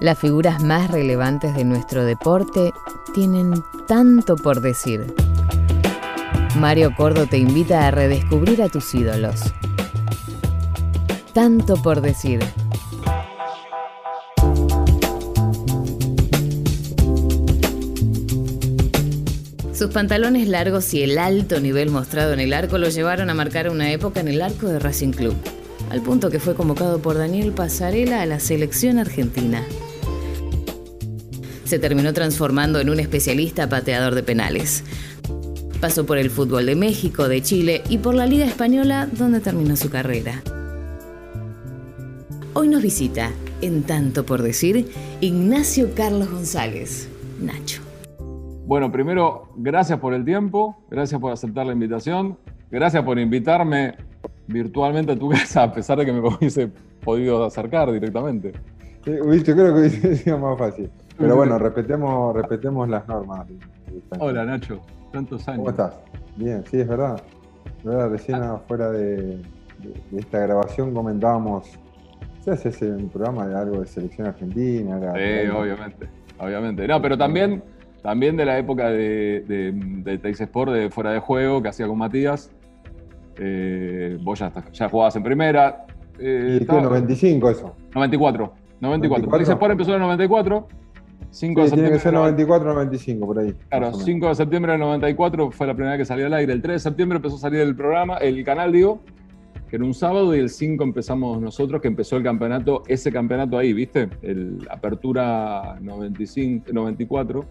Las figuras más relevantes de nuestro deporte tienen tanto por decir. Mario Cordo te invita a redescubrir a tus ídolos. Tanto por decir. Sus pantalones largos y el alto nivel mostrado en el arco lo llevaron a marcar una época en el arco de Racing Club, al punto que fue convocado por Daniel Pasarela a la selección argentina. Se terminó transformando en un especialista pateador de penales. Pasó por el fútbol de México, de Chile y por la Liga Española, donde terminó su carrera. Hoy nos visita, en tanto por decir, Ignacio Carlos González, Nacho. Bueno, primero, gracias por el tiempo, gracias por aceptar la invitación, gracias por invitarme virtualmente a tu casa, a pesar de que me hubiese podido acercar directamente. Sí, yo creo que hubiese sido más fácil. Pero bueno, respetemos, respetemos las normas. Hola Nacho, tantos años. ¿Cómo estás? Bien, sí, es verdad. verdad recién ah. afuera de, esta grabación comentábamos, ¿se hace un programa de algo de selección argentina? sí, obviamente, obviamente. No, pero también también de la época de, de, de Sport, de fuera de juego, que hacía con Matías. Eh, vos ya, ya, jugabas en primera. Eh, ¿Y qué, 95 eso? 94. 94. Teis Sport empezó en el 94. 5 de tiene que ser 94 95, por ahí. Claro, 5 de septiembre del 94 fue la primera vez que salió al aire. El 3 de septiembre empezó a salir el programa, el canal, digo, que era un sábado, y el 5 empezamos nosotros, que empezó el campeonato, ese campeonato ahí, ¿viste? El Apertura 95, 94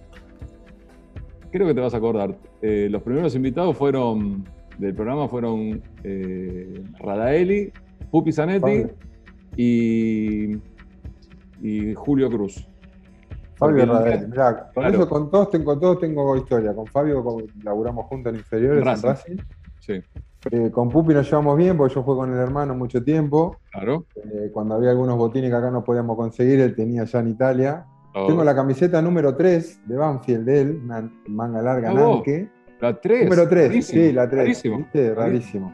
creo que te vas a acordar. Eh, los primeros invitados fueron del programa fueron eh, Radaeli, Pupi Zanetti y, y, Julio Cruz. Fabio Radaeli, mirá, con eso con todos, tengo, todos tengo historia. Con Fabio laburamos juntos en inferiores en Racing. Sí. Eh, con Pupi nos llevamos bien porque yo jugué con el hermano mucho tiempo. Claro. Eh, cuando había algunos botines que acá no podíamos conseguir, él tenía ya en Italia. Tengo la camiseta número 3 de Banfield de él, una manga larga, oh, La 3. Número 3, sí, la 3. Rarísimo. ¿viste? Rarísimo.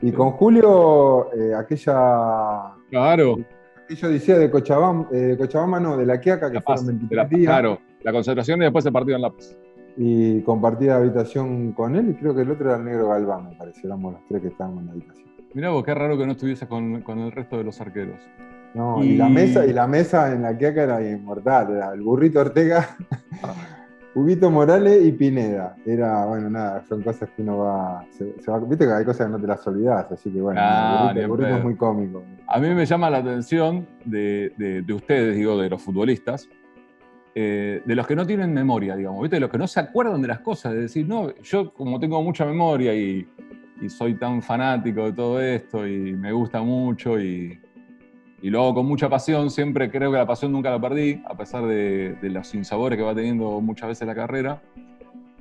Y con Julio, eh, aquella. Claro. Aquella odisea de Cochabamba, eh, Cochabamba no, de la Quiaca, que fueron 23 días. Claro, la concentración y después el partido en La Paz. Y compartí habitación con él, y creo que el otro era el negro Galván, me parece. Éramos los tres que estábamos en la habitación. Mirá vos, qué raro que no estuviese con, con el resto de los arqueros. No, y... la mesa, y la mesa en la que era inmortal, era el burrito Ortega, Huguito Morales y Pineda. Era, bueno, nada, son cosas que uno va, se, va. Viste que hay cosas que no te las olvidas, así que bueno, el, burrito, es muy cómico. A mí me llama la atención de, ustedes, digo, de los futbolistas, eh, de los que no tienen memoria, digamos, ¿viste? De los que no se acuerdan de las cosas, de decir, no, yo como tengo mucha memoria y, y soy tan fanático de todo esto y me gusta mucho y y luego con mucha pasión, siempre creo que la pasión nunca la perdí, a pesar de, los sinsabores que va teniendo muchas veces la carrera.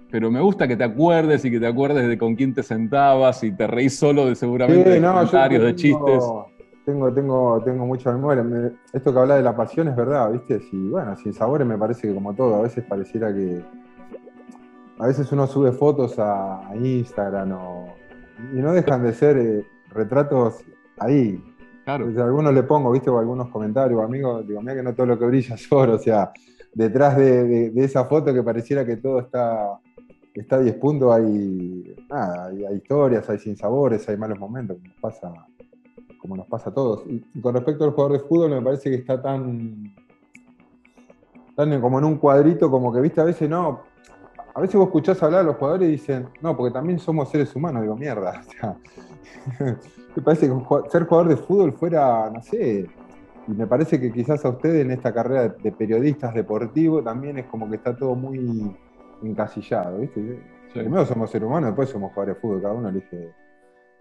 Pero me gusta que te acuerdes y que te acuerdes de con quién te sentabas y te reís solo de seguramente de comentarios, de chistes. Tengo, tengo, tengo mucha memoria. esto que habla de la pasión es verdad, ¿viste? Sí, bueno, sin sabores me parece que como todo, a veces pareciera que. A veces uno sube fotos a, Instagram y no dejan de ser eh, retratos ahí, Claro. algunos le pongo, viste, o algunos comentarios, amigos, digo, mira que no todo lo que brilla es oro, o sea, detrás de, esa foto que pareciera que todo está, está a 10 puntos, hay, hay, historias, hay sinsabores, hay malos momentos, como nos pasa, como nos pasa a todos. Y, con respecto al jugador de fútbol, me parece que está tan, tan como en un cuadrito, como que, viste, a veces no, a veces vos escuchás hablar a los jugadores y dicen, no, porque también somos seres humanos, digo, mierda, o sea, me parece que ser jugador de fútbol fuera, no sé, y me parece que quizás a ustedes en esta carrera de periodistas deportivos también es como que está todo muy encasillado, ¿viste? Primero somos seres humanos, después somos jugadores de fútbol, cada uno elige,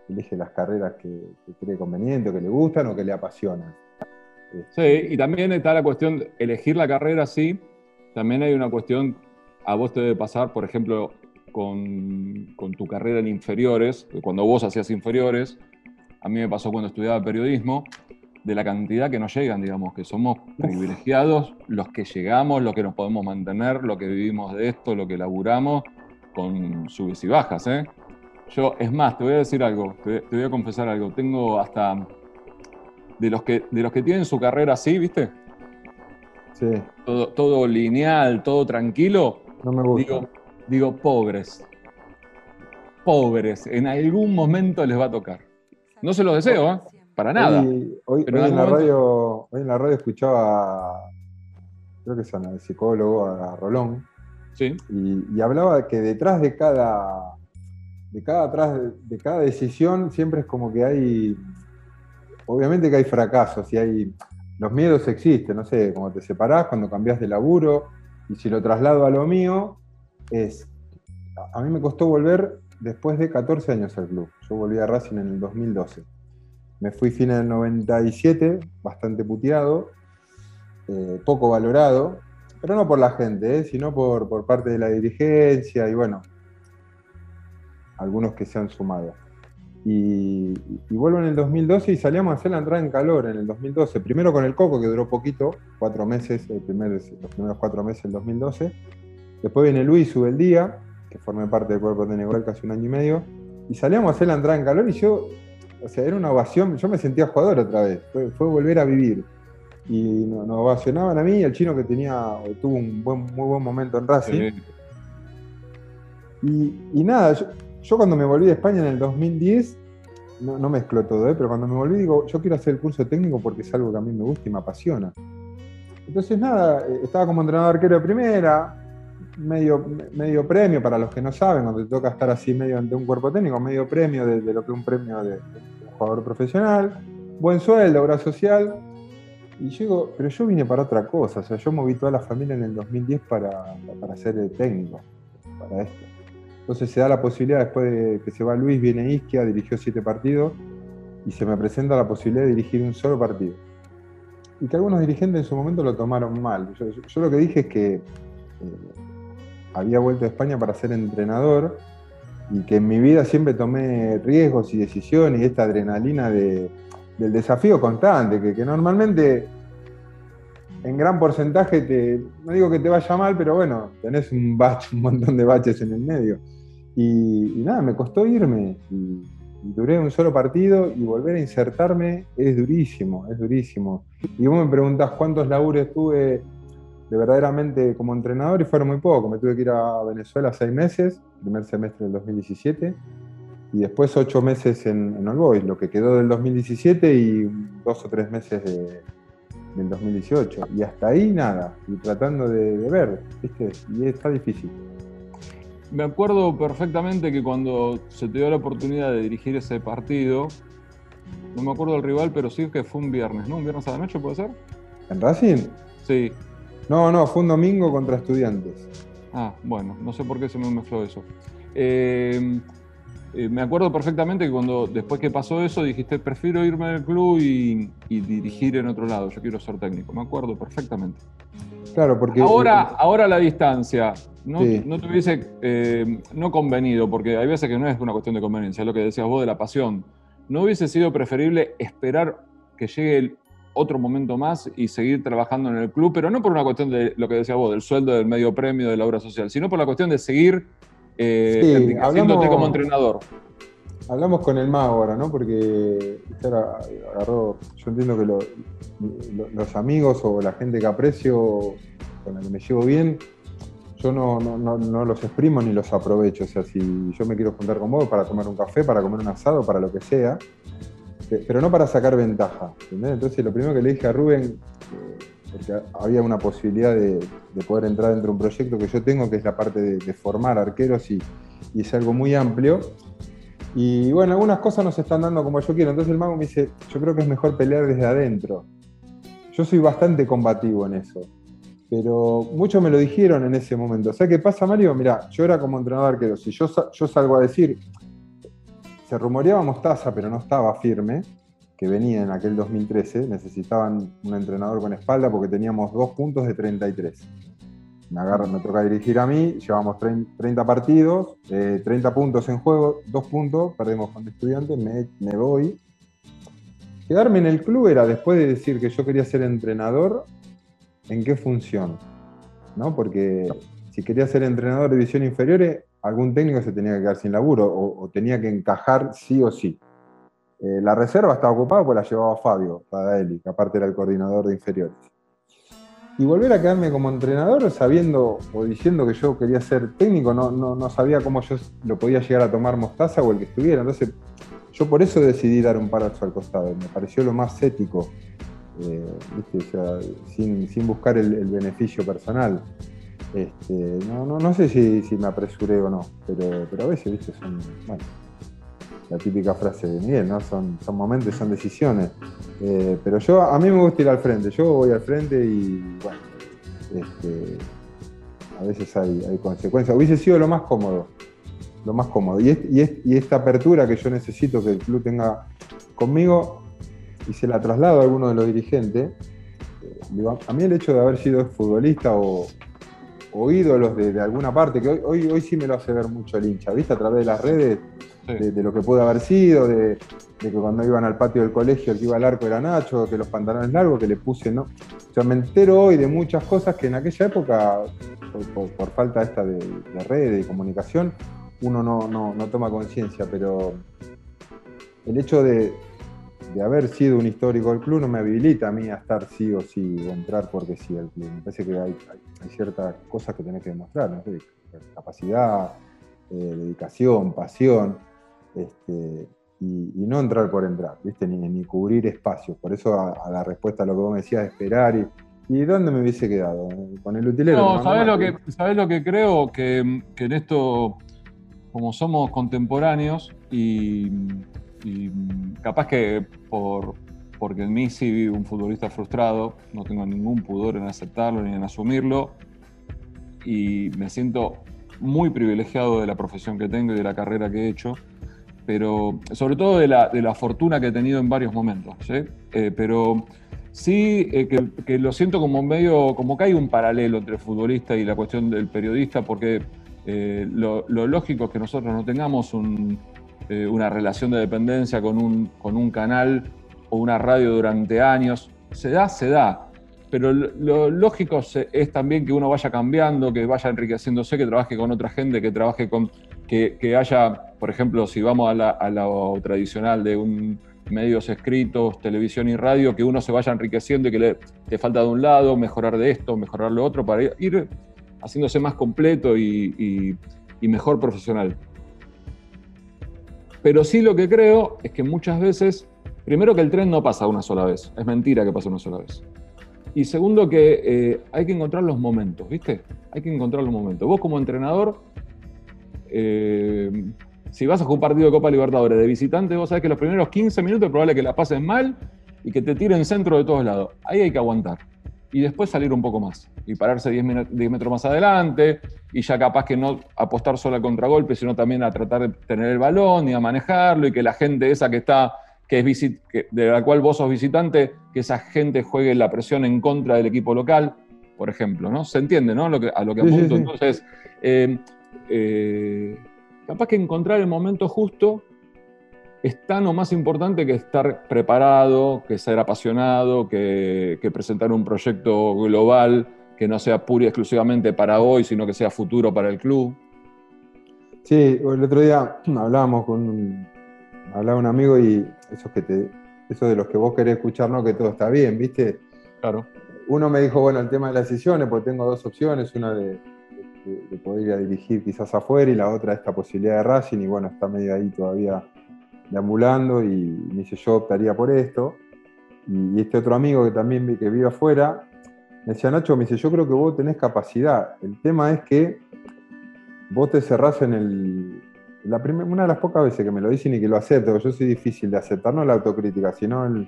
elige las carreras que, cree conveniente, que le gustan o que le apasionan. Sí, y también está la cuestión, elegir la carrera, sí, también hay una cuestión, a vos te debe pasar, por ejemplo, con, con tu carrera en inferiores, cuando vos hacías inferiores, a mí me pasó cuando estudiaba periodismo, de la cantidad que nos llegan, digamos, que somos privilegiados los que llegamos, los que nos podemos mantener, lo que vivimos de esto, lo que laburamos, con subes y bajas. ¿eh? Yo, es más, te voy a decir algo, te, voy a confesar algo. Tengo hasta. De los, que, de los que tienen su carrera así, ¿viste? todo, todo, lineal, todo tranquilo, no me gusta. Digo, digo, pobres. Pobres. En algún momento les va a tocar. No se lo deseo, ¿eh? Para nada. Hoy, en, la radio, hoy en la radio escuchaba, creo que es el psicólogo, a Rolón. Sí. Y, hablaba que detrás de cada, de cada, de cada decisión siempre es como que hay, obviamente que hay fracasos y hay, los miedos existen, no sé, cuando te separás, cuando cambias de laburo, y si lo traslado a lo mío, es, a mí me costó volver después de 14 años al club. Yo volví a Racing en el 2012. Me fui fin del 97, bastante puteado, eh, poco valorado, pero no por la gente, eh, sino por, por parte de la dirigencia y bueno, algunos que se han sumado. Y, vuelvo en el 2012 y salíamos a hacer la entrada en calor en el 2012. Primero con el Coco, que duró poquito, cuatro meses, los primeros cuatro meses del 2012. Después viene Luis sube el día, que formé parte del cuerpo de Neguel casi un año y medio. Y salíamos a hacer la entrada en calor y yo, o sea, era una ovación, yo me sentía jugador otra vez, fue, volver a vivir. Y nos, ovacionaban a mí y al chino que tenía, tuvo un buen, muy buen momento en Racing. Y, nada, yo, cuando me volví de España en el 2010, no, no mezclo todo, ¿eh? pero cuando me volví digo, yo quiero hacer el curso técnico porque es algo que a mí me gusta y me apasiona. Entonces nada, eh, estaba como entrenador arquero de primera, medio, medio premio, para los que no saben, cuando te toca estar así medio ante un cuerpo técnico, medio premio de, lo que un premio de, jugador profesional, buen sueldo, obra social. Y yo pero yo vine para otra cosa, o sea, yo moví toda la familia en el 2010 para, para ser técnico, para esto. Entonces se da la posibilidad, después de que se va Luis, viene Isquia, dirigió siete partidos, y se me presenta la posibilidad de dirigir un solo partido. Y que algunos dirigentes en su momento lo tomaron mal. Yo, lo que dije es que eh, había vuelto a España para ser entrenador y que en mi vida siempre tomé riesgos y decisiones y esta adrenalina del desafío constante, que, normalmente en gran porcentaje te, no digo que te vaya mal, pero bueno, tenés un bache, un montón de baches en el medio. Y, nada, me costó irme. Y, duré un solo partido y volver a insertarme es durísimo, es durísimo. Y vos me preguntás cuántos labures tuve de verdaderamente como entrenador y fueron muy poco. Me tuve que ir a Venezuela seis meses, primer semestre del 2017, y después ocho meses en, en All Boys, lo que quedó del 2017 y dos o tres meses del 2018. Y hasta ahí nada, y tratando de, ver, ¿viste? Y está difícil. Me acuerdo perfectamente que cuando se te dio la oportunidad de dirigir ese partido, no me acuerdo del rival, pero sí que fue un viernes, ¿no? ¿Un viernes a la noche puede ser? ¿En Racing? Sí. No, no, fue un domingo contra estudiantes. Ah, bueno, no sé por qué se me mezcló eso. Eh, eh, me acuerdo perfectamente que cuando después que pasó eso dijiste, prefiero irme al club y, dirigir en otro lado, yo quiero ser técnico. Me acuerdo perfectamente. Claro, porque... Ahora, ahora la distancia, no, no te hubiese eh, no convenido, porque hay veces que no es una cuestión de conveniencia, es lo que decías vos de la pasión. ¿No hubiese sido preferible esperar que llegue el, otro momento más y seguir trabajando en el club, pero no por una cuestión de lo que decía vos, del sueldo, del medio premio, de la obra social, sino por la cuestión de seguir eh, como entrenador. Hablamos con el mago ahora, ¿no? Porque agarró, yo entiendo que los amigos o la gente que aprecio, con la que me llevo bien, yo no, no, los exprimo ni los aprovecho. O sea, si yo me quiero juntar con vos para tomar un café, para comer un asado, para lo que sea, pero no para sacar ventaja. Entonces lo primero que le dije a Rubén, porque había una posibilidad de, poder entrar dentro de un proyecto que yo tengo, que es la parte de, formar arqueros y, es algo muy amplio. Y bueno, algunas cosas no se están dando como yo quiero. Entonces el mago me dice, yo creo que es mejor pelear desde adentro. Yo soy bastante combativo en eso. Pero muchos me lo dijeron en ese momento. O sea, ¿qué pasa, Mario? Mira, yo era como entrenador arquero. Si yo salgo a decir, se rumoreaba Mostaza, pero no estaba firme, que venía en aquel 2013. Necesitaban un entrenador con espalda porque teníamos dos puntos de 33. Me, agarra, me toca dirigir a mí, llevamos 30 partidos, 30 eh, puntos en juego, dos puntos, perdemos con estudiantes, me, me voy. Quedarme en el club era, después de decir que yo quería ser entrenador, ¿en qué función? ¿No? Porque si quería ser entrenador de división inferiores, algún técnico se tenía que quedar sin laburo o, tenía que encajar sí o sí. Eh, la reserva estaba ocupada pues la llevaba Fabio Padaeli, que aparte era el coordinador de inferiores. y volver a quedarme como entrenador sabiendo o diciendo que yo quería ser técnico, no, no, sabía cómo yo lo podía llegar a tomar Mostaza o el que estuviera. Entonces, yo por eso decidí dar un parazo al costado. Me pareció lo más ético, eh, sin, buscar el, beneficio personal. Este, no, no, sé si, me apresuré o no, pero, pero a veces, ¿viste? son, bueno, la típica frase de Miguel, ¿no? Son, son momentos, son decisiones. Eh, pero yo, a mí me gusta ir al frente, yo voy al frente y bueno, este, a veces hay, consecuencias. Hubiese sido lo más cómodo, lo más cómodo. Y, y, esta apertura que yo necesito que el club tenga conmigo, y se la traslado a alguno de los dirigentes, eh, a mí el hecho de haber sido futbolista o, ídolos de, alguna parte, que hoy, hoy, hoy sí me lo hace ver mucho el hincha, ¿viste? A través de las redes, de, lo que pudo haber sido, de, que cuando iban al patio del colegio el que iba al arco era Nacho, que los pantalones largos, que le puse, ¿no? O sea, me entero hoy de muchas cosas que en aquella época, por, falta esta de, de red, de comunicación, uno no, toma conciencia, pero el hecho de, haber sido un histórico del club no me habilita a mí a estar sí o sí, o entrar porque sí al club. Me parece que hay, ciertas cosas que tenés que demostrar, ¿no? capacidad, eh, dedicación, pasión. Este, y, no entrar por entrar, ¿viste? Ni, cubrir espacios. Por eso a, la respuesta a lo que vos me decías, esperar y, ¿Y dónde me hubiese quedado? ¿Con el utilero? No, ¿sabés lo, que, lo que creo? Que, en esto, como somos contemporáneos y, capaz que por, porque en mí sí un futbolista frustrado, no tengo ningún pudor en aceptarlo ni en asumirlo, y me siento muy privilegiado de la profesión que tengo y de la carrera que he hecho, pero sobre todo de la, de la fortuna que he tenido en varios momentos. Eh, pero sí eh, que, lo siento como medio, como que hay un paralelo entre futbolista y la cuestión del periodista, porque eh, lo, lógico es que nosotros no tengamos una relación de dependencia con un, con un canal o una radio durante años. Se da, se da, pero lo lógico es también que uno vaya cambiando, que vaya enriqueciéndose, que trabaje con otra gente, que trabaje con, que, haya, por ejemplo, si vamos a, la, lo tradicional de un medios escritos, televisión y radio, que uno se vaya enriqueciendo y que le, te falta de un lado, mejorar de esto, mejorar lo otro, para ir haciéndose más completo y, y mejor profesional. Pero sí lo que creo es que muchas veces, primero que el tren no pasa una sola vez, es mentira que pasa una sola vez. Y segundo, que eh, hay que encontrar los momentos, ¿viste? Hay que encontrar los momentos. Vos como entrenador, eh, si vas a un partido de Copa Libertadores de visitante, vos sabés que los primeros 15 minutos es probable que la pasen mal y que te tiren centro de todos lados. Ahí hay que aguantar. Y después salir un poco más. Y pararse 10, metros más adelante. Y ya capaz que no apostar solo al contragolpe, sino también a tratar de tener el balón y a manejarlo. Y que la gente esa que está que es de la cual vos sos visitante, que esa gente juegue la presión en contra del equipo local, por ejemplo, ¿no? ¿Se entiende, no? Lo que, a lo que apunto. Entonces, eh, eh, capaz que encontrar el momento justo es tan o más importante que estar preparado, que ser apasionado, que, presentar un proyecto global que no sea pura y exclusivamente para hoy, sino que sea futuro para el club. Sí, el otro día hablábamos con un, hablaba un amigo y eso que te, eso de los que vos querés escuchar, no que todo está bien, ¿viste? Claro. Uno me dijo, bueno, el tema de las decisiones, porque tengo dos opciones, una de, poder ir a dirigir quizás afuera y la otra esta posibilidad de Racing, y bueno, está medio ahí todavía deambulando y me dice, yo optaría por esto. Y, este otro amigo que también que vive afuera, me decía, Nacho, me dice, yo creo que vos tenés capacidad. El tema es que vos te cerrás en el, una de las pocas veces que me lo dicen y que lo acepto, yo soy difícil de aceptar, no la autocrítica, sino en,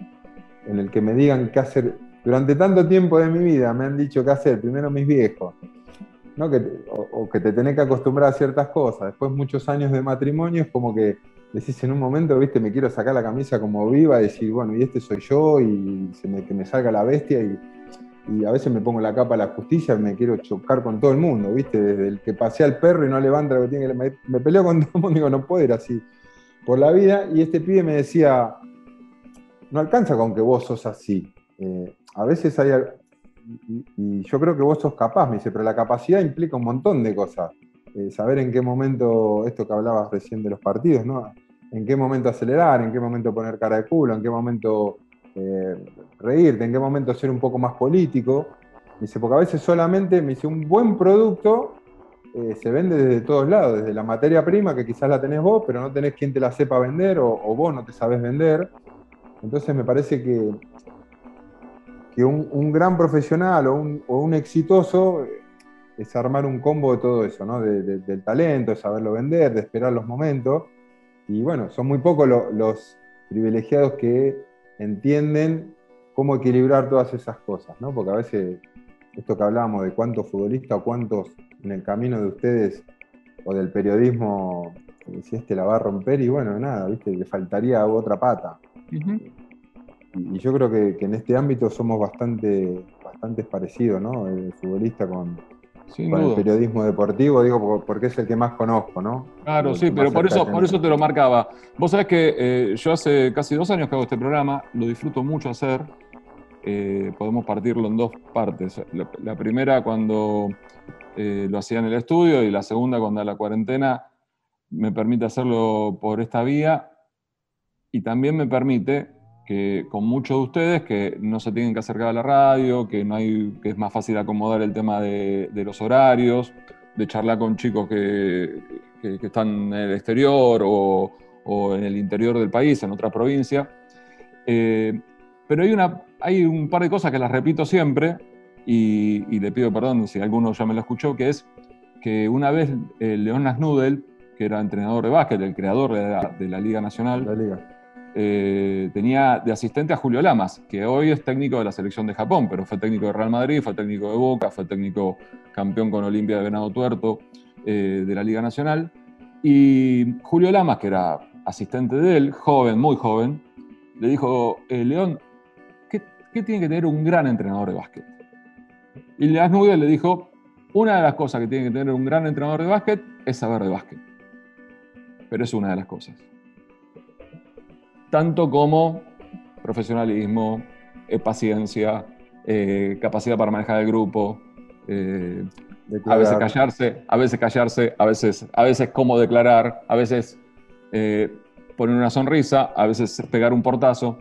el que me digan qué hacer. Durante tanto tiempo de mi vida me han dicho qué hacer, primero mis viejos, ¿no? que o, que te tenés que acostumbrar a ciertas cosas. Después muchos años de matrimonio es como que decís en un momento, viste, me quiero sacar la camisa como viva, y decir, bueno, y este soy yo, y me, que me salga la bestia, y y a veces me pongo la capa a la justicia y me quiero chocar con todo el mundo, ¿viste? Desde el que pasea al perro y no levanta lo que tiene que me, me peleo con todo el mundo y digo, no puedo ir así por la vida. Y este pibe me decía, no alcanza con que vos sos así. Eh, a veces hay, y, yo creo que vos sos capaz, me dice, pero la capacidad implica un montón de cosas. Eh, saber en qué momento, esto que hablabas recién de los partidos, ¿no? En qué momento acelerar, en qué momento poner cara de culo, en qué momento eh, reírte, en qué momento ser un poco más político. Dice, porque a veces solamente, me dice, un buen producto eh, se vende desde todos lados, desde la materia prima, que quizás la tenés vos, pero no tenés quien te la sepa vender, o, vos no te sabes vender. Entonces me parece que, que un, gran profesional o un, exitoso eh, es armar un combo de todo eso, ¿no? del talento, de saberlo vender, de esperar los momentos. Y bueno, son muy pocos los privilegiados que entienden cómo equilibrar todas esas cosas, ¿no? Porque a veces esto que hablábamos de cuántos futbolistas o cuántos en el camino de ustedes o del periodismo, si este la va a romper y bueno, nada, ¿viste? Le faltaría otra pata. y, yo creo que, en este ámbito somos bastante, bastante parecidos, ¿no? El futbolista con, el periodismo deportivo, digo, porque es el que más conozco, ¿no? Claro, sí, pero por eso, por eso te lo marcaba. Vos sabés que eh, yo hace casi dos años que hago este programa, lo disfruto mucho hacer. Eh, podemos partirlo en dos partes. La, primera cuando eh, lo hacía en el estudio y la segunda cuando la cuarentena me permite hacerlo por esta vía y también me permite que con muchos de ustedes que no se tienen que acercar a la radio, que, no hay, que es más fácil acomodar el tema de, los horarios, de charlar con chicos que, están en el exterior o, en el interior del país, en otra provincia. Eh, pero hay, una, hay un par de cosas que las repito siempre y, le pido perdón si alguno ya me lo escuchó, que es que una vez el León que era entrenador de básquet, el creador de la, Liga Nacional, eh, tenía de asistente a Julio Lamas, que hoy es técnico de la selección de Japón, pero fue técnico de Real Madrid, fue técnico de Boca, fue técnico campeón con Olimpia de Venado Tuerto eh, de la Liga Nacional. Y Julio Lamas, que era asistente de él, joven, muy joven, le dijo, eh, León, ¿qué tiene que tener un gran entrenador de básquet? Y Leas Nudel le dijo, una de las cosas que tiene que tener un gran entrenador de básquet es saber de básquet. Pero es una de las cosas. Tanto como profesionalismo, eh, paciencia, eh, capacidad para manejar el grupo, eh, a veces callarse, a veces callarse, a veces, a veces cómo declarar, a veces poner una sonrisa, a veces pegar un portazo.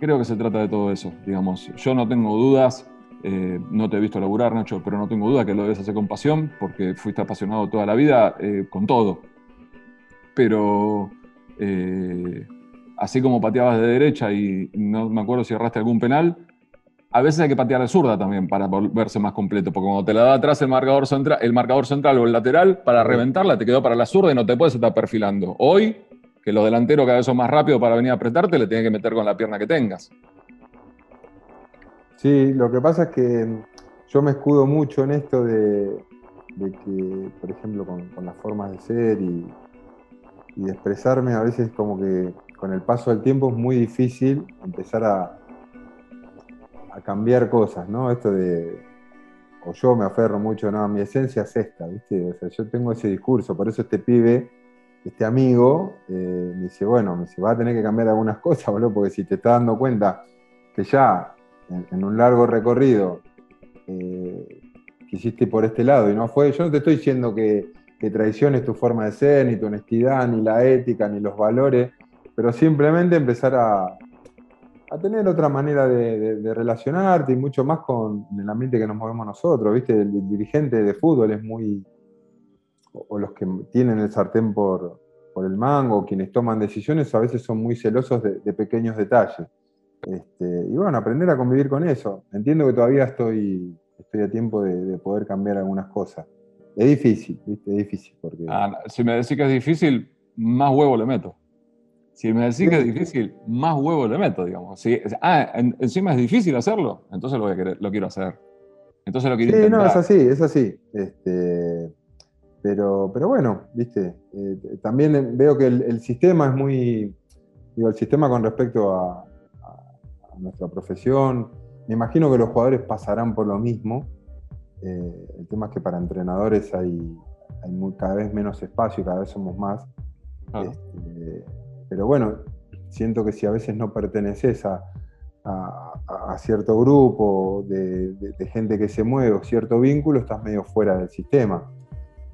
Creo que se trata de todo eso, digamos. Yo no tengo dudas, eh, no te he visto laburar, Nacho, pero no tengo duda que lo debes hacer con pasión, porque fuiste apasionado toda la vida eh, con todo. Pero eh, así como pateabas de derecha y no me acuerdo si erraste algún penal, a veces hay que patear de zurda también para volverse más completo, porque cuando te la da atrás el marcador central, el marcador central o el lateral, para reventarla te quedó para la zurda y no te puedes estar perfilando. Hoy que los delanteros cada vez son más rápidos para venir a apretarte, le tienes que meter con la pierna que tengas. Sí, lo que pasa es que yo me escudo mucho en esto de, que, por ejemplo, con, las formas de ser y, de expresarme, a veces como que con el paso del tiempo es muy difícil empezar a, cambiar cosas, ¿no? Esto de, o yo me aferro mucho, no, mi esencia es esta, ¿viste? O sea, yo tengo ese discurso, por eso este pibe este amigo eh, me dice, bueno, me dice, va a tener que cambiar algunas cosas, boludo, porque si te estás dando cuenta que ya en, un largo recorrido eh, quisiste por este lado y no fue, yo no te estoy diciendo que, que traiciones tu forma de ser, ni tu honestidad, ni la ética, ni los valores, pero simplemente empezar a, a tener otra manera de, relacionarte y mucho más con el ambiente que nos movemos nosotros, ¿viste? el dirigente de fútbol es muy o los que tienen el sartén por, por el mango, quienes toman decisiones, a veces son muy celosos de, pequeños detalles. Este, y bueno, aprender a convivir con eso. Entiendo que todavía estoy, estoy a tiempo de, poder cambiar algunas cosas. Es difícil, ¿viste? Es difícil. Porque... Ah, si me decís que es difícil, más huevo le meto. Si me decís que es difícil, más huevo le meto, digamos. Si, ah, encima es difícil hacerlo, entonces lo, lo quiero hacer. Entonces lo quiero sí, no, es así, es así. Este, pero, pero bueno, viste, eh, también veo que el, sistema es muy, digo, el sistema con respecto a, nuestra profesión, me imagino que los jugadores pasarán por lo mismo. Eh, el tema es que para entrenadores hay, hay cada vez menos espacio, cada vez somos más. Este, pero bueno, siento que si a veces no perteneces a, a, cierto grupo de, gente que se mueve o cierto vínculo, estás medio fuera del sistema.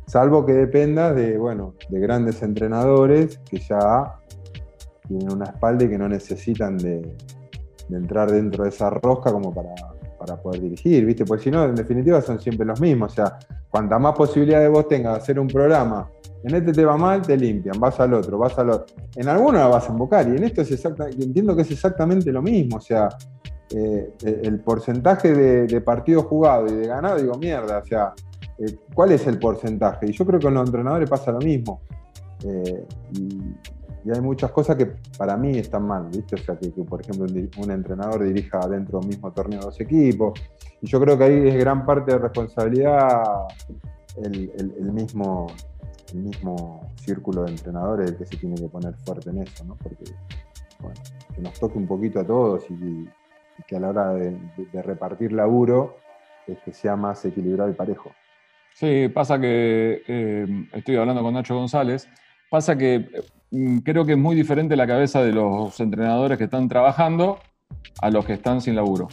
Salvo que dependa de, bueno, de grandes entrenadores que ya tienen una espalda y que no necesitan de, entrar dentro de esa rosca como para, para poder dirigir, ¿viste? Porque si no, en definitiva son siempre los mismos. O sea, cuanta más posibilidades vos tengas de hacer un programa, en este te va mal, te limpian, vas al otro, vas al otro. En alguno la vas a invocar y en esto es exactamente, entiendo que es exactamente lo mismo. O sea, eh, el porcentaje de, partidos jugados y de ganado, digo, mierda, o sea, eh, ¿cuál es el porcentaje? Y yo creo que con los entrenadores pasa lo mismo. Eh, y, hay muchas cosas que para mí están mal, ¿viste? O sea, que, por ejemplo un, entrenador dirija dentro del mismo torneo dos equipos. Y yo creo que ahí es gran parte de responsabilidad el, mismo, el mismo círculo de entrenadores que se tiene que poner fuerte en eso, ¿no? Porque, que nos toque un poquito a todos y, que a la hora de, repartir laburo este, sea más equilibrado y parejo. Sí, pasa que eh, estoy hablando con Nacho González, pasa que mm, creo que es muy diferente la cabeza de los entrenadores que están trabajando a los que están sin laburo.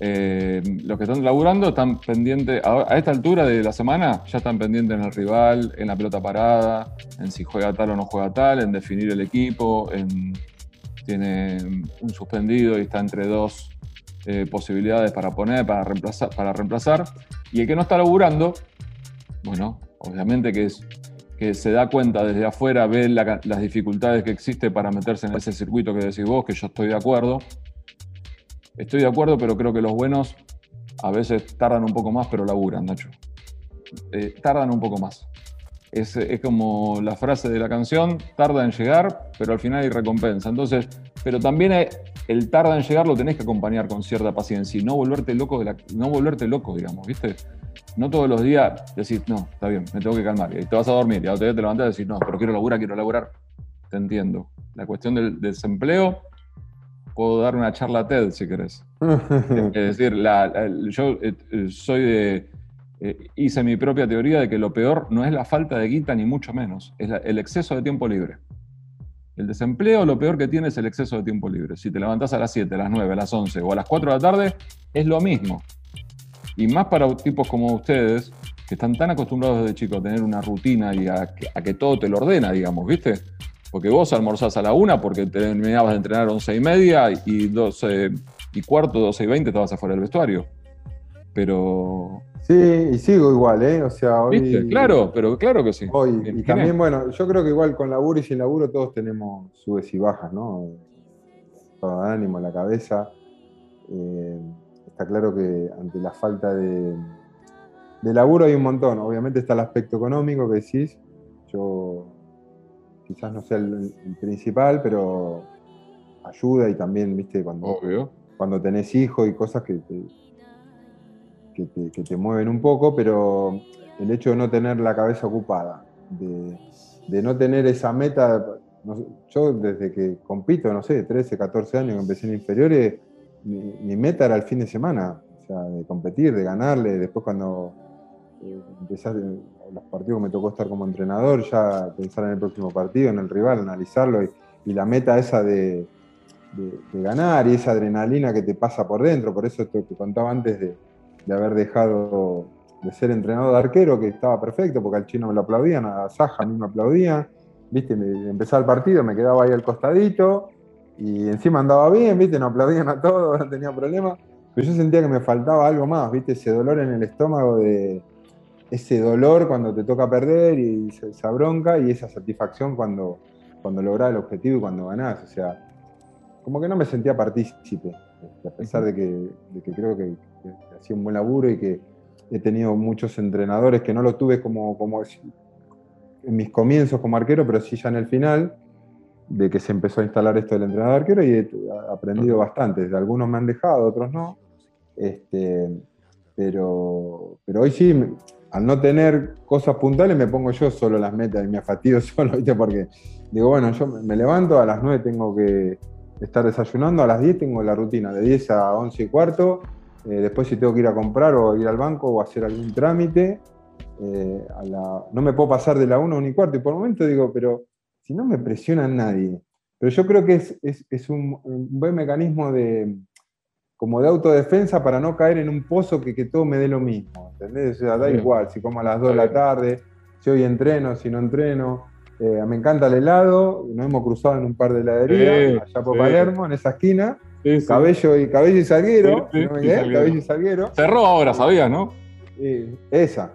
Eh, los que están laburando están pendientes, a, esta altura de la semana, ya están pendientes en el rival, en la pelota parada, en si juega tal o no juega tal, en definir el equipo, en tiene un suspendido y está entre dos eh, posibilidades para poner, para reemplazar, para reemplazar. Y el que no está laburando, bueno, obviamente que, es, que se da cuenta desde afuera, ve las dificultades que existe para meterse en ese circuito que decís vos, que yo estoy de acuerdo. Estoy de acuerdo, pero creo que los buenos a veces tardan un poco más, pero laburan, Nacho. Eh, tardan un poco más. Es, como la frase de la canción, tarda en llegar, pero al final hay recompensa. Entonces, pero también el tarda en llegar lo tenés que acompañar con cierta paciencia y no volverte loco, de la, no volverte loco, digamos, ¿viste? No todos los días decís, no, está bien, me tengo que calmar. Y te vas a dormir y a otro día te levantás y decís, no, pero quiero laburar, quiero laburar. Te entiendo. La cuestión del, desempleo, puedo dar una charla TED si querés. es decir, yo eh, soy de eh, hice mi propia teoría de que lo peor no es la falta de guita ni mucho menos, es el exceso de tiempo libre. El desempleo lo peor que tiene es el exceso de tiempo libre. Si te levantás a las 7, a las 9, a las 11 o a las 4 de la tarde, es lo mismo. Y más para tipos como ustedes, que están tan acostumbrados desde chicos a tener una rutina y a que, todo te lo ordena, digamos, ¿viste? Porque vos almorzás a la 1 porque terminabas de entrenar a 11 y media y 12 y cuarto, 12 y 20 estabas afuera del vestuario. Pero Sí, y sigo igual, ¿eh? O sea, hoy. Claro, pero claro que sí. Hoy, y también, bueno, yo creo que igual con laburo y sin laburo todos tenemos subes y bajas, ¿no? Todo ánimo, la cabeza. Eh, está claro que ante la falta de, de laburo hay un montón. Obviamente está el aspecto económico que decís. Yo quizás no sea el, principal, pero ayuda y también, viste, cuando, cuando tenés hijos y cosas que que te, mueven un poco, pero el hecho de no tener la cabeza ocupada, de, no tener esa meta, yo desde que compito, no sé, 13, 14 años que empecé en inferiores, mi, meta era el fin de semana, o sea, de competir, de ganarle, después cuando eh, los partidos me tocó estar como entrenador, ya pensar en el próximo partido, en el rival, analizarlo y, la meta esa de, ganar y esa adrenalina que te pasa por dentro, por eso te contaba antes de, haber dejado de ser entrenador de arquero, que estaba perfecto, porque al chino me lo aplaudían, a Saja a mí me aplaudían, viste, empezaba el partido, me quedaba ahí al costadito, y encima andaba bien, viste, no aplaudían a todos, no tenía problema, pero yo sentía que me faltaba algo más, viste, ese dolor en el estómago de ese dolor cuando te toca perder y esa bronca y esa satisfacción cuando, cuando lográs el objetivo y cuando ganás, o sea, como que no me sentía partícipe, este, a pesar de que, de que creo que, hacía un buen laburo y que he tenido muchos entrenadores que no lo tuve como, como en mis comienzos como arquero, pero sí ya en el final, de que se empezó a instalar esto del entrenador arquero y he aprendido bastante. Algunos me han dejado, otros no. Este, pero, pero hoy sí, al no tener cosas puntuales, me pongo yo solo las metas y me afatido solo, ¿viste? Porque digo, bueno, yo me levanto, a las 9 tengo que estar desayunando, a las 10 tengo la rutina, de 10 a 11 y cuarto, eh, después si tengo que ir a comprar o ir al banco o hacer algún trámite, eh, no me puedo pasar de la 1 a 1 y cuarto. Y por el momento digo, pero si no me presiona nadie. Pero yo creo que es, un, buen mecanismo de, como de autodefensa para no caer en un pozo que, que todo me dé lo mismo. ¿Entendés? O sea, da igual si como a las 2 de la tarde, si hoy entreno, si no entreno. Eh, me encanta el helado, nos hemos cruzado en un par de heladerías, allá por Palermo, en esa esquina Sí, cabello, y, cabello y salguero. Sí, ¿no sí, me y quedé? salguero. Cabello y salguero. Cerró ahora, sabías, ¿no? Sí, esa.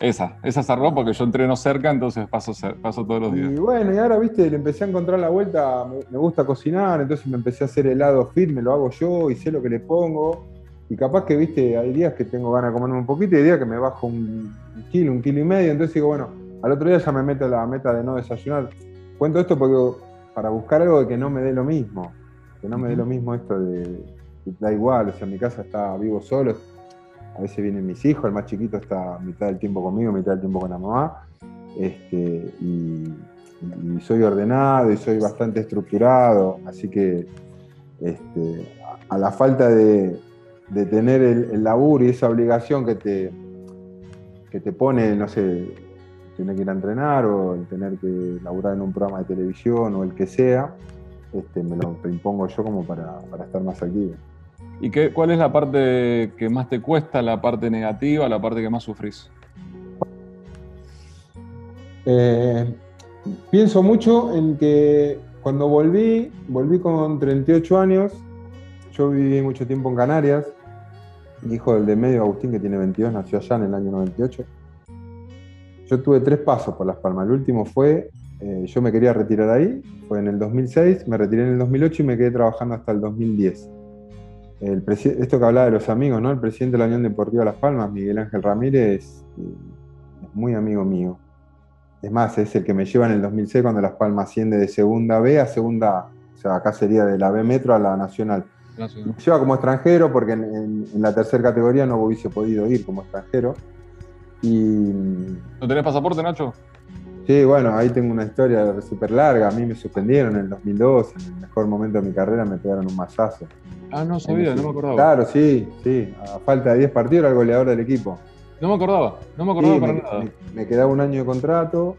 Esa, esa cerró porque yo entreno cerca, entonces paso, paso todos los Y días. bueno, y ahora, viste, le empecé a encontrar la vuelta, me, gusta cocinar, entonces me empecé a hacer helado fit, me lo hago yo y sé lo que le pongo. Y capaz que, viste, hay días que tengo ganas de comerme un poquito y hay días que me bajo un, kilo, un kilo y medio. Entonces digo, bueno, al otro día ya me meto la meta de no desayunar. Cuento esto porque para buscar algo de que no me dé lo mismo. Que no me dé lo mismo esto de, que da igual, o sea, mi casa está vivo solo. A veces vienen mis hijos, el más chiquito está mitad del tiempo conmigo, mitad del tiempo con la mamá. Este, y, soy ordenado y soy bastante estructurado, así que este, a, la falta de, de tener el, el laburo y esa obligación que te, que te pone, no sé, tener que ir a entrenar o el tener que laburar en un programa de televisión o el que sea, este, me lo impongo yo como para, para estar más activo. ¿Y qué, cuál es la parte que más te cuesta, la parte negativa, la parte que más sufrís? Eh, pienso mucho en que cuando volví, volví con 38 años, yo viví mucho tiempo en Canarias, mi hijo del de medio, Agustín, que tiene 22, nació allá en el año 98. Yo tuve tres pasos por Las Palmas, el último fue, eh, yo me quería retirar ahí, fue en el 2006, me retiré en el 2008 y me quedé trabajando hasta el 2010. El esto que hablaba de los amigos, ¿no? El presidente de la Unión Deportiva Las Palmas, Miguel Ángel Ramírez, eh, es muy amigo mío. Es más, es el que me lleva en el 2006 cuando Las Palmas asciende de segunda B a segunda A. O sea, acá sería de la B Metro a la Nacional. Me lleva como extranjero porque en, en- en la tercera categoría no hubiese podido ir como extranjero. Y ¿No tenés pasaporte, Nacho? Sí, bueno, ahí tengo una historia súper larga. A mí me suspendieron en el 2002, en el mejor momento de mi carrera me pegaron un mazazo. Ah, no sabía, no me acordaba. Claro, sí, sí. A falta de 10 partidos era el goleador del equipo. No me acordaba, no me acordaba Sí, para me, nada. me- me quedaba un año de contrato,